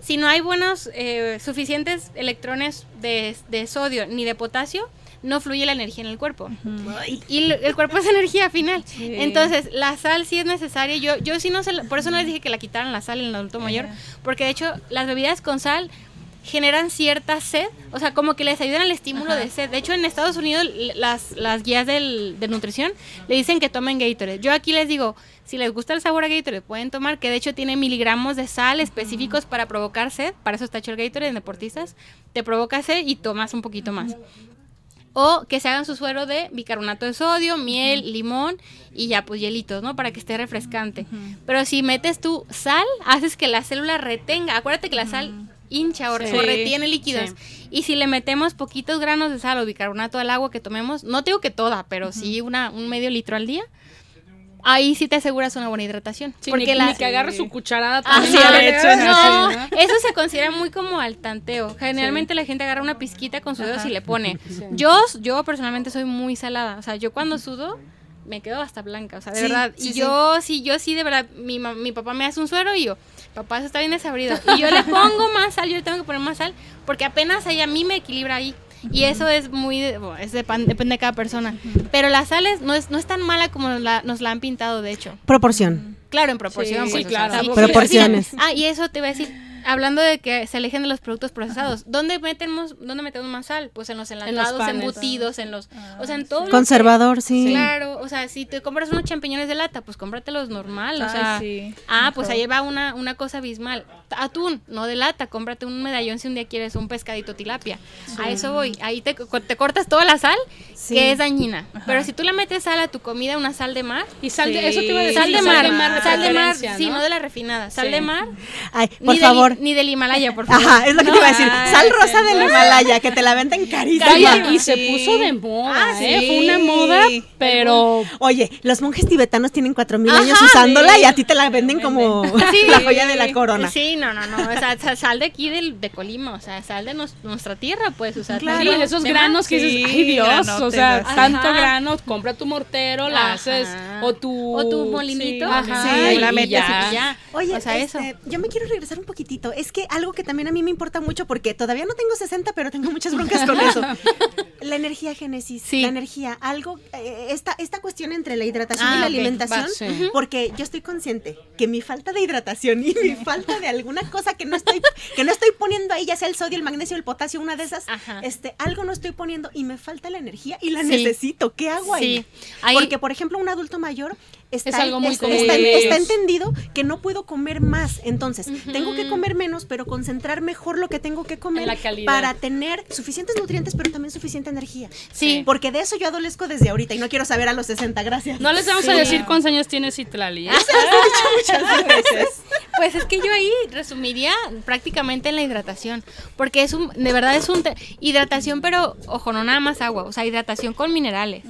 Si no hay buenos, eh, suficientes electrones de, de sodio ni de potasio, no fluye la energía en el cuerpo. Y el, el cuerpo es energía final. Entonces, la sal sí es necesaria. Yo, yo sí no sé, por eso no les dije que la quitaran la sal en el adulto mayor, porque de hecho las bebidas con sal generan cierta sed, o sea, como que les ayudan al estímulo de sed. De hecho, en Estados Unidos las, las guías del- de nutrición le dicen que tomen Gatorade. Yo aquí les digo, si les gusta el sabor a Gatorade, pueden tomar, que de hecho tiene miligramos de sal específicos para provocar sed. Para eso está hecho el Gatorade en deportistas. Te provoca sed y tomas un poquito más. O que se hagan su suero de bicarbonato de sodio, miel, limón y ya pues hielitos, ¿no? Para que esté refrescante. Pero si metes tu sal, haces que la célula retenga. Acuérdate que la sal hincha o, Sí. o retiene líquidos. Y si le metemos poquitos granos de sal o bicarbonato al agua que tomemos, no digo que toda, pero sí una, un medio litro al día, ahí sí te aseguras una buena hidratación. Sí, porque ni, la, ni que agarre su cucharada Ajá, también. sí, hecho, no, ¿no? eso se considera muy como al tanteo. Generalmente la gente agarra una pizquita con sus dedos y le pone. Yo, yo personalmente soy muy salada. O sea, yo cuando sudo me quedo hasta blanca. O sea, de Sí, verdad. sí, y yo, sí, yo sí, de verdad. Mi, mi papá me hace un suero y yo, papá, eso está bien desabrido. Y yo le pongo [laughs] más sal, yo le tengo que poner más sal, porque apenas ahí a mí me equilibra ahí. Y eso es muy, bueno, es de pan- depende de cada persona. Pero la sal es, no, es, no es tan mala como nos la, nos la han pintado, de hecho. Proporción. Claro, en proporción. Sí, pues, sí, o sea, claro. sí. Proporciones. [laughs] Ah, y eso te iba a decir, hablando de que se alejen de los productos procesados, ¿dónde metemos, dónde metemos más sal? Pues en los enlatados, panes. embutidos, en los, o sea, en todo lo que- Conservador, sí. Claro, o sea, si te compras unos champiñones de lata, pues cómpratelos normal, o Ay, sea, sí, ah, pues ahí va una, una cosa abismal. Atún, no de lata, cómprate un medallón si un día quieres un pescadito tilapia. A eso voy, ahí te, co- te cortas toda la sal, Sí. que es dañina. Pero si tú le metes sal a tu comida, una sal de mar, Y sal de, eso te iba a decir. sal de mar, sal de mar, sí, no de la refinada, sal Sí. de mar, Ay, por favor. [laughs] ni del Himalaya, por favor. Ajá, es lo que te iba a decir. Sal rosa sí. del Himalaya, que te la venden carísima. Y se Sí. puso de moda, Ah, ¿eh? sí. Fue una moda, pero Oye, los monjes tibetanos tienen cuatro mil años usándola sí. y a ti te la venden como [laughs] Sí. [laughs] la joya de la corona. Sí, Sí, no, no, no. O sea, sa- sal de aquí del, de Colima, o sea, sal de nos- nuestra tierra, pues, o sea, Sí, también- de esos ¿de granos que Sí, dices, ay Dios, o sea, tanto Ajá. grano, compra tu mortero, la Ajá. haces, o tu... O tu molinito, Ajá, sí, y la metes ya. y ya. Oye, o sea, este, eso. yo me quiero regresar un poquitito. Es que algo que también a mí me importa mucho, porque todavía no tengo 60, pero tengo muchas broncas con eso. [laughs] La energía génesis, Sí. la energía, algo, eh, esta, esta cuestión entre la hidratación Ah, y la ok, alimentación, va, sí. porque yo estoy consciente que mi falta de hidratación y mi falta de alguna cosa que no estoy, que no estoy poniendo ahí, ya sea el sodio, el magnesio, el potasio, una de esas, Ajá. este, algo no estoy poniendo y me falta la energía y la Sí. necesito. ¿Qué hago ahí? Sí. Ahí- Porque, por ejemplo, un adulto mayor está, Es algo muy está- común. está- entendido que no puedo comer más. Entonces, tengo que comer menos, pero concentrar mejor lo que tengo que comer En la calidad. para tener suficientes nutrientes, pero también suficiente energía. Sí. Porque de eso yo adolezco desde ahorita y no quiero saber a los 60, gracias. No les vamos a decir cuántos años tiene Citlali. ¿eh? [laughs] muchas [laughs] veces. Pues es que yo ahí resumiría prácticamente en la hidratación, porque es un, de verdad es un hidratación, pero ojo, no nada más agua, o sea, hidratación con minerales.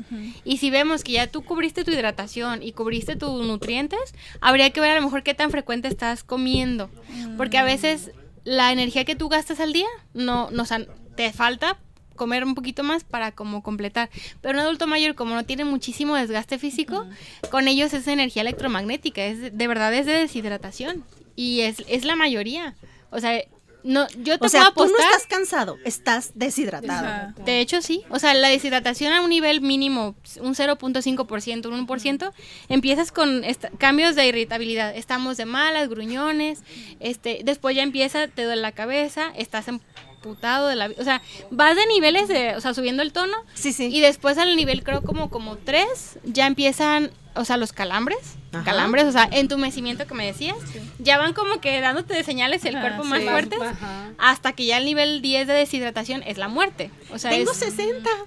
Y si vemos que ya tú cubriste tu hidratación y cubriste tus nutrientes, habría que ver a lo mejor qué tan frecuente estás comiendo, porque a veces la energía que tú gastas al día no, no o sea, te falta comer un poquito más para como completar. Pero un adulto mayor, como no tiene muchísimo desgaste físico, con ellos es energía electromagnética, es de, de verdad es de deshidratación. Y es, es la mayoría. O sea, no, yo te O sea, puedo tú no estás cansado, estás deshidratado. De hecho, sí. O sea, la deshidratación a un nivel mínimo, un 0.5%, un 1%, empiezas con esta- cambios de irritabilidad. Estamos de malas, gruñones, este, después ya empieza, te duele la cabeza, estás emputado de la vida. O sea, vas de niveles de, o sea, subiendo el tono. Sí, sí. Y después al nivel creo como como 3, ya empiezan, o sea, los calambres. Ajá. Calambres, o sea, entumecimiento que me decías. Ya van como que dándote de señales el Ah, cuerpo más sí. fuertes. Ajá. Hasta que ya el nivel 10 de deshidratación es la muerte. O sea, Tengo es- 60. [laughs]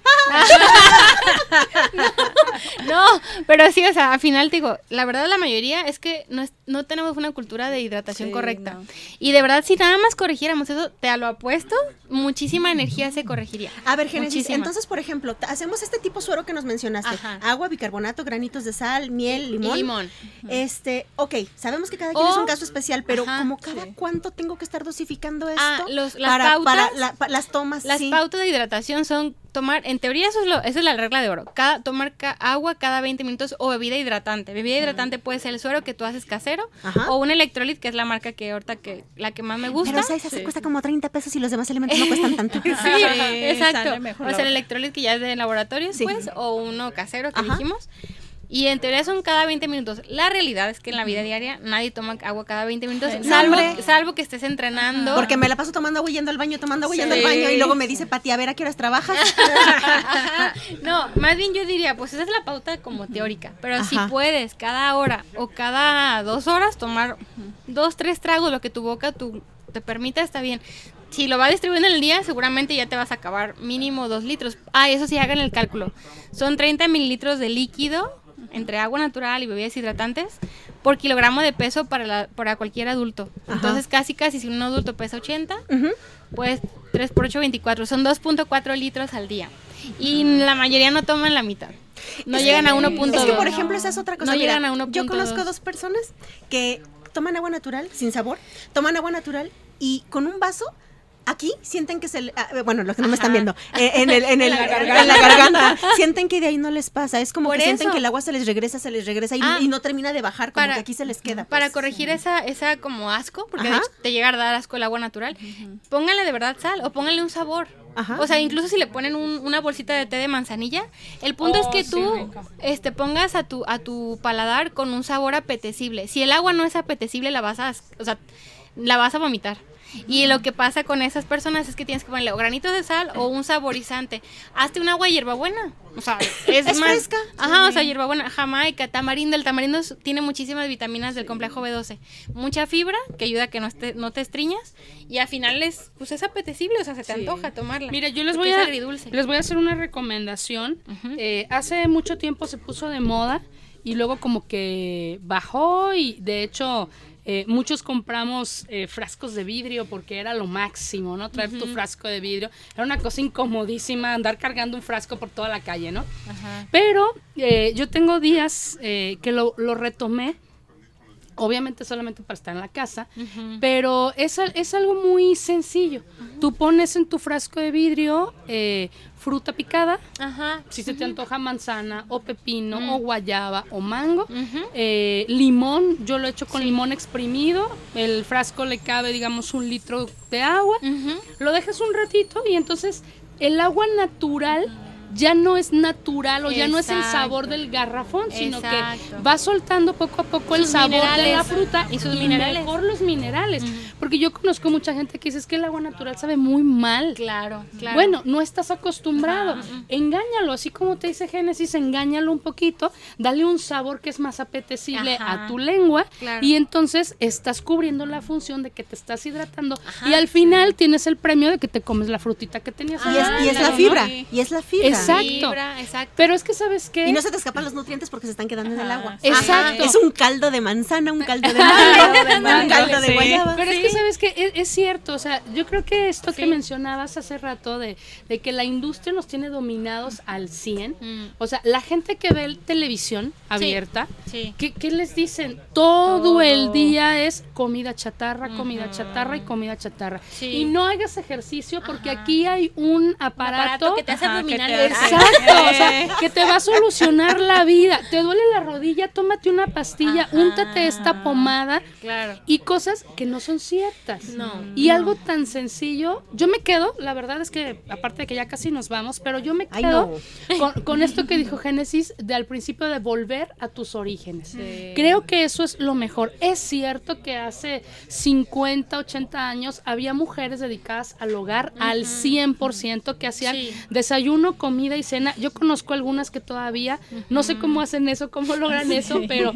No, pero sí, o sea, al final te digo, la verdad la mayoría es que no, es- no tenemos una cultura de hidratación Sí, correcta. no. Y de verdad, si nada más corrigiéramos eso, te lo apuesto, muchísima energía se corregiría. A ver, Muchísima. entonces, por ejemplo, hacemos este tipo suero que nos mencionaste. Ajá. Agua, bicarbonato, granitos de sal, miel, limón. Y limón. Este, ok, sabemos que cada quien es O- un caso especial, pero Ajá, como cada sí. cuánto tengo que estar dosificando esto Ah, los- las para, pautas. para la- las tomas. Las sí. pautas de hidratación son tomar, en teoría eso es lo, esa es la regla de oro, cada, tomar ca- agua cada 20 minutos o bebida hidratante. Bebida hidratante puede ser el suero que tú haces casero Ajá. o un electrolit que es la marca que ahorita que la que más me gusta. Pero ¿sabes? Esa cuesta como 30 pesos y los demás elementos no [laughs] cuestan tanto. [laughs] Sí, exacto. mejor O sea, el electrolit que ya es de laboratorio, Sí. pues, o uno casero que Ajá. dijimos. Y en teoría son cada 20 minutos. La realidad es que en la vida diaria nadie toma agua cada 20 minutos, salvo, salvo que estés entrenando. Porque me la paso tomando agua yendo al baño, tomando agua yendo al baño y luego me dice Pati, a ver a qué horas trabajas. [laughs] no, más bien yo diría, pues esa es la pauta como teórica. Pero si puedes cada hora o cada dos horas tomar dos, tres tragos, lo que tu boca tu, te permita, está bien. Si lo va distribuyendo en el día, seguramente ya te vas a acabar mínimo dos litros. Ah, eso sí, hagan el cálculo. Son 30 mililitros de líquido entre agua natural y bebidas hidratantes por kilogramo de peso para, la, para cualquier adulto. Ajá. Entonces, casi, casi, si un adulto pesa 80, Ujú. pues 3 por 8, 24. Son 2.4 litros al día. Y la mayoría no toman la mitad. No Es llegan que- a 1.2. Es que, por ejemplo, esa es otra cosa. No Mira, llegan a 1.2. Yo conozco dos personas que toman agua natural, sin sabor, toman agua natural y con un vaso. Aquí sienten que se le, ah, bueno, los que no me están viendo, [laughs] eh, en, el, en, el- En la en garganta. la garganta, sienten que de ahí no les pasa, es como Por que sienten que el agua se les regresa, se les regresa y, Ah. y no termina de bajar, como Para- que aquí se les queda. Para pues. corregir esa, esa como asco, porque de hecho te llega a dar asco el agua natural, pónganle de verdad sal o pónganle un sabor. Ajá. O sea, incluso si le ponen un- una bolsita de té de manzanilla, el punto Oh, es que sí, tú rico. este, pongas a tu, a tu paladar con un sabor apetecible. Si el agua no es apetecible, la vas a, o sea, la vas a vomitar. Y lo que pasa con esas personas es que tienes que ponerle o granitos de sal o un saborizante. Hazte un agua de hierbabuena. O sea, [laughs] es, Es más. fresca. Ajá, o sea, hierbabuena, jamaica, tamarindo. El tamarindo tiene muchísimas vitaminas del complejo B12. Mucha fibra que ayuda a que no, esté, no te estriñas. Y al final es, pues es apetecible, o sea, se te antoja tomarla. Mira, yo les voy a les voy a hacer una recomendación. Eh, hace mucho tiempo se puso de moda y luego como que bajó y de hecho eh, muchos compramos eh, frascos de vidrio porque era lo máximo, ¿no? Traer tu frasco de vidrio. Era una cosa incomodísima andar cargando un frasco por toda la calle, ¿no? Ajá. Pero eh, yo tengo días eh, que lo, lo retomé obviamente solamente para estar en la casa, pero es, es algo muy sencillo. Tú pones en tu frasco de vidrio eh, fruta picada, Ajá. si se te antoja manzana o pepino o guayaba o mango, eh, limón, yo lo he hecho con limón exprimido, el frasco le cabe digamos un litro de agua, lo dejas un ratito y entonces el agua natural ya no es natural o ya no es el sabor del garrafón, sino Exacto. que va soltando poco a poco el sabor de la fruta Y sus minerales. mejor los minerales, porque yo conozco mucha gente que dice es que el agua natural sabe muy mal. Claro, claro. Bueno, no estás acostumbrado. Engáñalo, así como te dice Génesis, engáñalo un poquito, dale un sabor que es más apetecible Ajá. a tu lengua Claro. y entonces estás cubriendo la función de que te estás hidratando y al final tienes el premio de que te comes la frutita que tenías. Y es, y es la fibra, ¿no? y es la fibra. Exacto. Fibra, exacto. Pero es que sabes qué? Y no se te escapan los nutrientes porque se están quedando en el agua. Exacto. Es un caldo de manzana, un caldo de mango, un caldo de sí. guayaba. Pero es que sabes que es, es cierto, o sea, yo creo que esto que mencionabas hace rato de, de que la industria nos tiene dominados al 100, Mm. o sea, la gente que ve el televisión abierta, Sí. ¿qué, qué les dicen? Todo, Todo. el día es comida chatarra, comida chatarra y comida chatarra. Sí. Y no hagas ejercicio porque aquí hay un aparato, aparato que te hace abdominales. Exacto, o sea, que te va a solucionar la vida. Te duele la rodilla, tómate una pastilla, Ajá. úntate esta pomada Claro. y cosas que no son ciertas. No. Y algo tan sencillo, yo me quedo, la verdad es que aparte de que ya casi nos vamos, pero yo me Ay, quedo con, con esto que dijo Génesis de al principio de volver a tus orígenes. Creo que eso es lo mejor. Es cierto que hace 50, 80 años había mujeres dedicadas al hogar al 100% que hacían Sí. desayuno, comida y cena. Yo conozco algunas que todavía no sé cómo hacen eso, cómo logran [laughs] eso, pero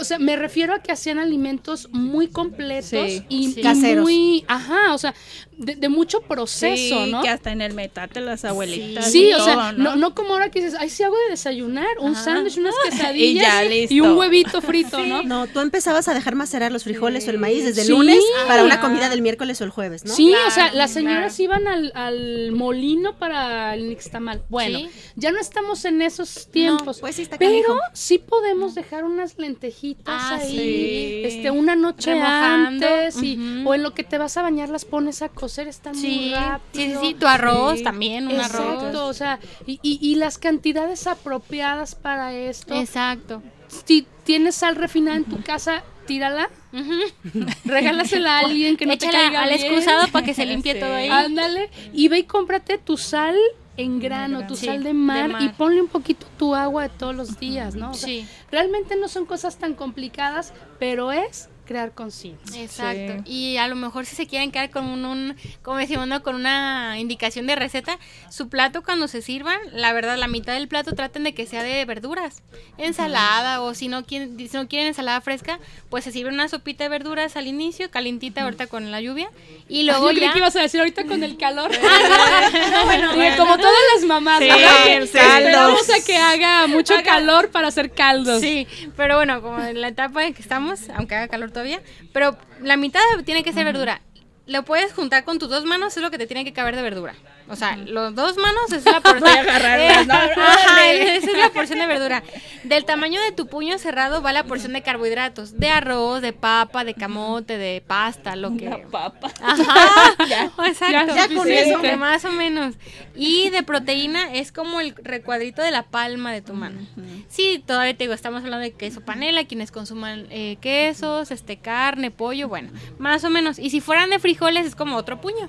o sea, me refiero a que hacían alimentos muy completos Sí. y, Sí. y Caseros. muy, ajá, o sea, de, de mucho proceso, Sí, ¿no? que hasta en el metate las abuelitas. Sí, y o sea, no, no como ahora que dices, ay, sí hago de desayunar, un sándwich, unas [laughs] quesadillas Y ya, y listo. un huevito frito, ¿no? No, tú empezabas a dejar macerar los frijoles o el maíz desde el Sí. lunes para una comida del miércoles o el jueves, ¿no? Sí, Claro, o sea, las señoras claro. iban al, al molino para el nixtamal. Bueno, Sí. ya no estamos en esos tiempos. pues sí está pero sí podemos dejar unas lentejitas Ah, ahí, sí. este, una noche Remojando, antes y, o en lo que te vas a bañar las pones a cocer, están muy sí, sí, rápido. sí, tu arroz también, un Exacto, arroz. o sea, y, y- y las cantidades apropiadas para esto. Exacto. Si tienes sal refinada en tu casa, tírala, [laughs] [laughs] regálasela a alguien que no te Échala caiga al excusado para que se limpie [laughs] Sí. todo ahí. Ándale, y ve y cómprate tu sal en grano, tu Sí, sal de de mar, mar. y ponle un poquito tu agua de todos los días, ¿no? O sea, Sí. realmente no son cosas tan complicadas, pero es crear conciencia. Exacto. Y a lo mejor si se quieren quedar con un, un- como decimos, ¿no? con una indicación de receta, su plato cuando se sirvan, la verdad, la mitad del plato traten de que sea de verduras, ensalada o si no quieren, si no quieren ensalada fresca, pues se sirve una sopita de verduras al inicio, calentita ahorita con la lluvia y luego Yo creí que ibas a decir ahorita con el calor. [laughs] no, bueno, como todas las mamás, sí. esperamos a que haga mucho calor para hacer caldos. Sí, pero bueno, como en la etapa en que estamos, aunque haga calor todavía, pero la mitad tiene que ser verdura. Lo puedes juntar con tus dos manos, es lo que te tiene que caber de verdura. O sea, los dos manos es la porción. [laughs] agarrarlas, ¿no? Ajá, [laughs] esa es la porción de verdura. Del tamaño de tu puño cerrado va la porción de carbohidratos, de arroz, de papa, de camote, de pasta, lo que. papa. Ajá, [laughs] exacto. ya con eso. más o menos. Y de proteína es como el recuadrito de la palma de tu mano. Sí, todavía te digo, estamos hablando de queso panela, quienes consuman eh, quesos, este carne, pollo, bueno, más o menos. Y si fueran de frijoles es como otro puño.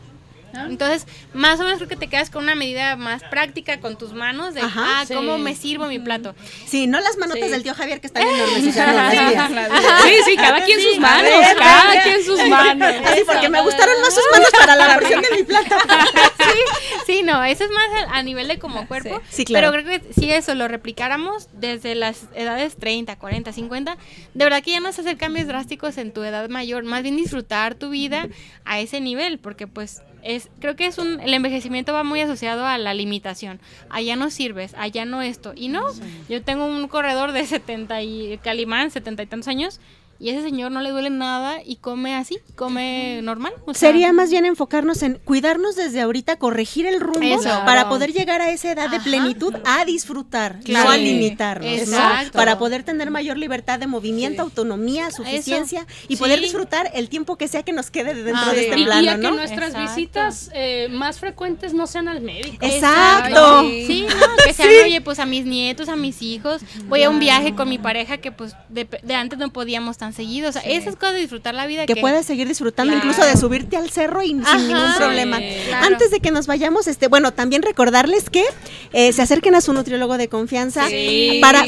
Entonces, más o menos creo que te quedas con una medida más práctica con tus manos de, Ajá, ah, sí. ¿cómo me sirvo mi plato? Sí, no las manotas del tío Javier que están [laughs] enormes. sí. Sí, sí, cada quien sus manos, ver, cada quien sus manos. [laughs] Así porque me gustaron más sus manos para la porción de mi plato. [laughs] sí, sí, no, eso es más a, a nivel de como cuerpo. Sí, claro. Pero creo que si eso lo replicáramos desde las edades 30, 40, 50, de verdad que ya no es hacer cambios drásticos en tu edad mayor, más bien disfrutar tu vida a ese nivel, porque pues es, creo que es un, el envejecimiento va muy asociado a la limitación. Allá no sirves, allá no esto. Y no, yo tengo un corredor de 70 y Calimán, 70 y tantos años, y ese señor no le duele nada y come así, come normal. o sea, Sería más bien enfocarnos en cuidarnos desde ahorita, corregir el rumbo Eso. para poder llegar a esa edad de plenitud a disfrutar, Claro. no a limitarnos, ¿no? Para poder tener mayor libertad de movimiento, autonomía, suficiencia y Sí. poder disfrutar el tiempo que sea que nos quede dentro Ah, de este Y, y plano, a que nuestras Exacto. visitas eh, más frecuentes no sean al médico. Exacto. Sí, no, que sean, oye, pues a mis nietos, a mis hijos. Voy a un viaje con mi pareja que pues de, de antes no podíamos tan seguido. O sea, esas cosas de disfrutar la vida que puedas seguir disfrutando Claro. incluso de subirte al cerro y Ajá. sin ningún problema. Sí, claro. Antes de que nos vayamos, este, bueno, también recordarles que eh, se acerquen a su nutriólogo de confianza Sí. para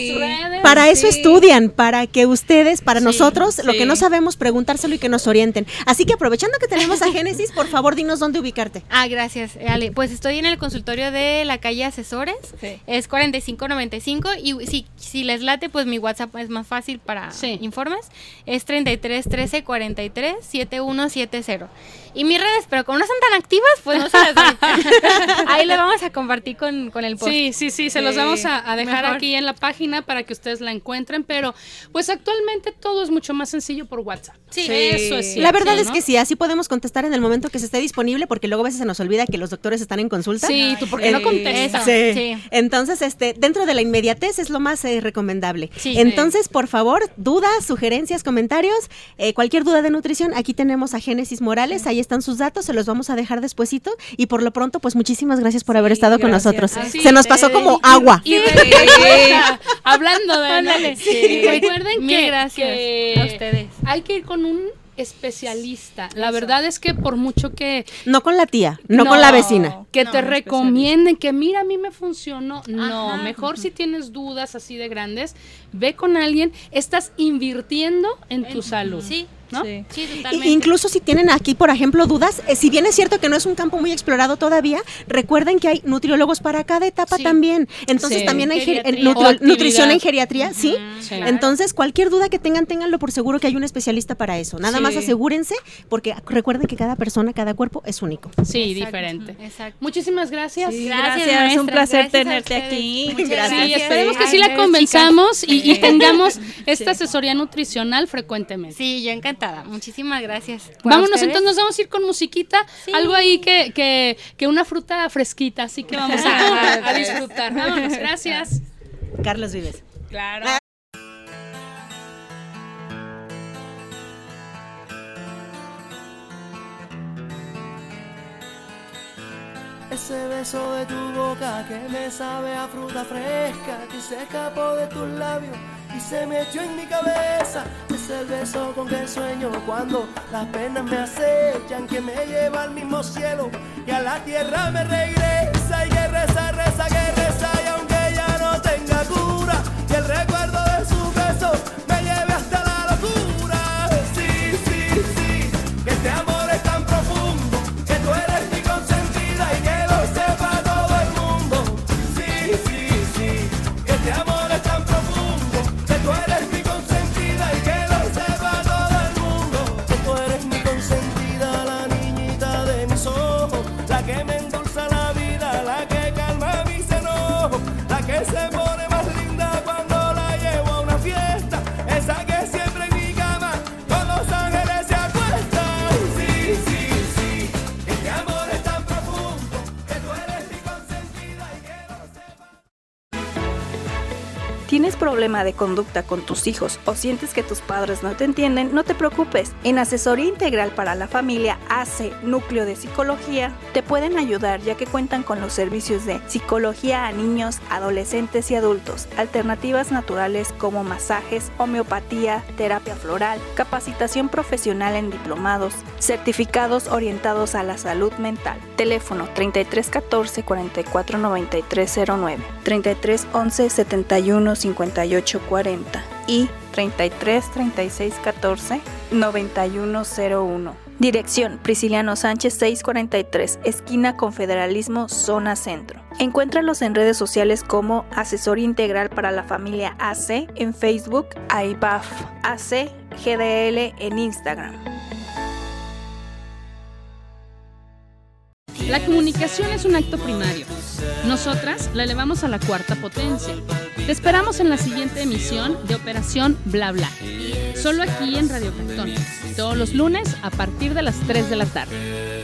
para eso sí. estudian, para que ustedes, para Sí, nosotros, lo sí. que no sabemos, preguntárselo y que nos orienten. Así que aprovechando que tenemos a [laughs] Génesis, por favor, dinos dónde ubicarte. Ah, gracias, Ale. Pues estoy en el consultorio de la calle Asesores. Sí. Es 4595 y si, si les late, pues mi WhatsApp es más fácil para Sí. informes. Es 33 13 43 7170. Y mis redes, pero como no son tan activas, pues no se las doy. [laughs] Ahí le vamos a compartir con, con el post. Sí, sí, sí, se los vamos a, a dejar mejor. aquí en la página para que ustedes la encuentren, pero pues actualmente todo es mucho más sencillo por WhatsApp. Sí. Eso es cierto, la verdad es que sí, así podemos contestar en el momento que se esté disponible, porque luego a veces se nos olvida que los doctores están en consulta. Sí, tú por qué no Eh, contestas. Sí. Sí. Entonces, este, dentro de la inmediatez es lo más eh, recomendable. Sí. Entonces, por favor, dudas, sugerencias, comentarios, eh, cualquier duda de nutrición, aquí tenemos a Génesis Morales, ahí están sus datos, se los vamos a dejar despuesito y por lo pronto, pues muchísimas gracias por haber estado con nosotros. Se nos pasó como agua. Y [laughs] hablando de Ándale. recuerden Mil que, gracias que a ustedes. hay que ir con un especialista. La verdad es que por mucho que No con la tía, no, con la vecina. que No, te recomienden que mira a mí me funcionó. No, Ajá. mejor si tienes dudas así de grandes, ve con alguien, estás invirtiendo en tu salud. Sí, ¿no? Sí. sí, I- totalmente. Incluso si tienen aquí, por ejemplo, dudas, eh, si bien es cierto que no es un campo muy explorado todavía, recuerden que hay nutriólogos para cada etapa Sí. también. Entonces Sí. también hay nutri- nutrición en geriatría, ¿sí? Sí. Entonces, cualquier duda que tengan, ténganlo por seguro que hay un especialista para eso. Nada Sí. más asegúrense, porque recuerden que cada persona, cada cuerpo es único. Sí, Exacto, diferente. Exacto. Muchísimas gracias. Sí, Gracias, gracias, un placer Gracias tenerte aquí. Muchas Gracias. Sí, esperemos que sí la convenzamos y, y Sí. [laughs] tengamos esta asesoría nutricional frecuentemente. Sí, yo encantada. Muchísimas gracias. ¿A Vámonos ustedes? entonces, nos vamos a ir con musiquita, Sí. algo ahí que, que, que una fruta fresquita, así que vamos a, [laughs] a disfrutar. Vámonos, gracias. Carlos Vives. Claro. Ese beso de tu boca que me sabe a fruta fresca que se escapó de tus labios y se me echó en mi cabeza. Es el beso con que sueño cuando las penas me acechan, que me lleva al mismo cielo y a la tierra me regresa de conducta con tus hijos o sientes que tus padres no te entienden? No te preocupes. En Asesoría Integral para la Familia Núcleo de Psicología te pueden ayudar ya que cuentan con los servicios de psicología a niños, adolescentes y adultos, alternativas naturales como masajes, homeopatía, terapia floral, capacitación profesional en diplomados, certificados orientados a la salud mental. Teléfono 3314 44 93 09, 3311 71 58 40 y 33 36 14 91 01. Dirección Prisciliano Sánchez 643, esquina Confederalismo, zona centro. Encuéntralos en redes sociales como Asesor Integral para la Familia AC en Facebook, AIBAF AC GDL en Instagram. La comunicación es un acto primario. Nosotras la elevamos a la cuarta potencia. Te esperamos en la siguiente emisión de Operación Bla Bla. Solo aquí en Radio Cantón. Todos los lunes a partir de las 3 de la tarde.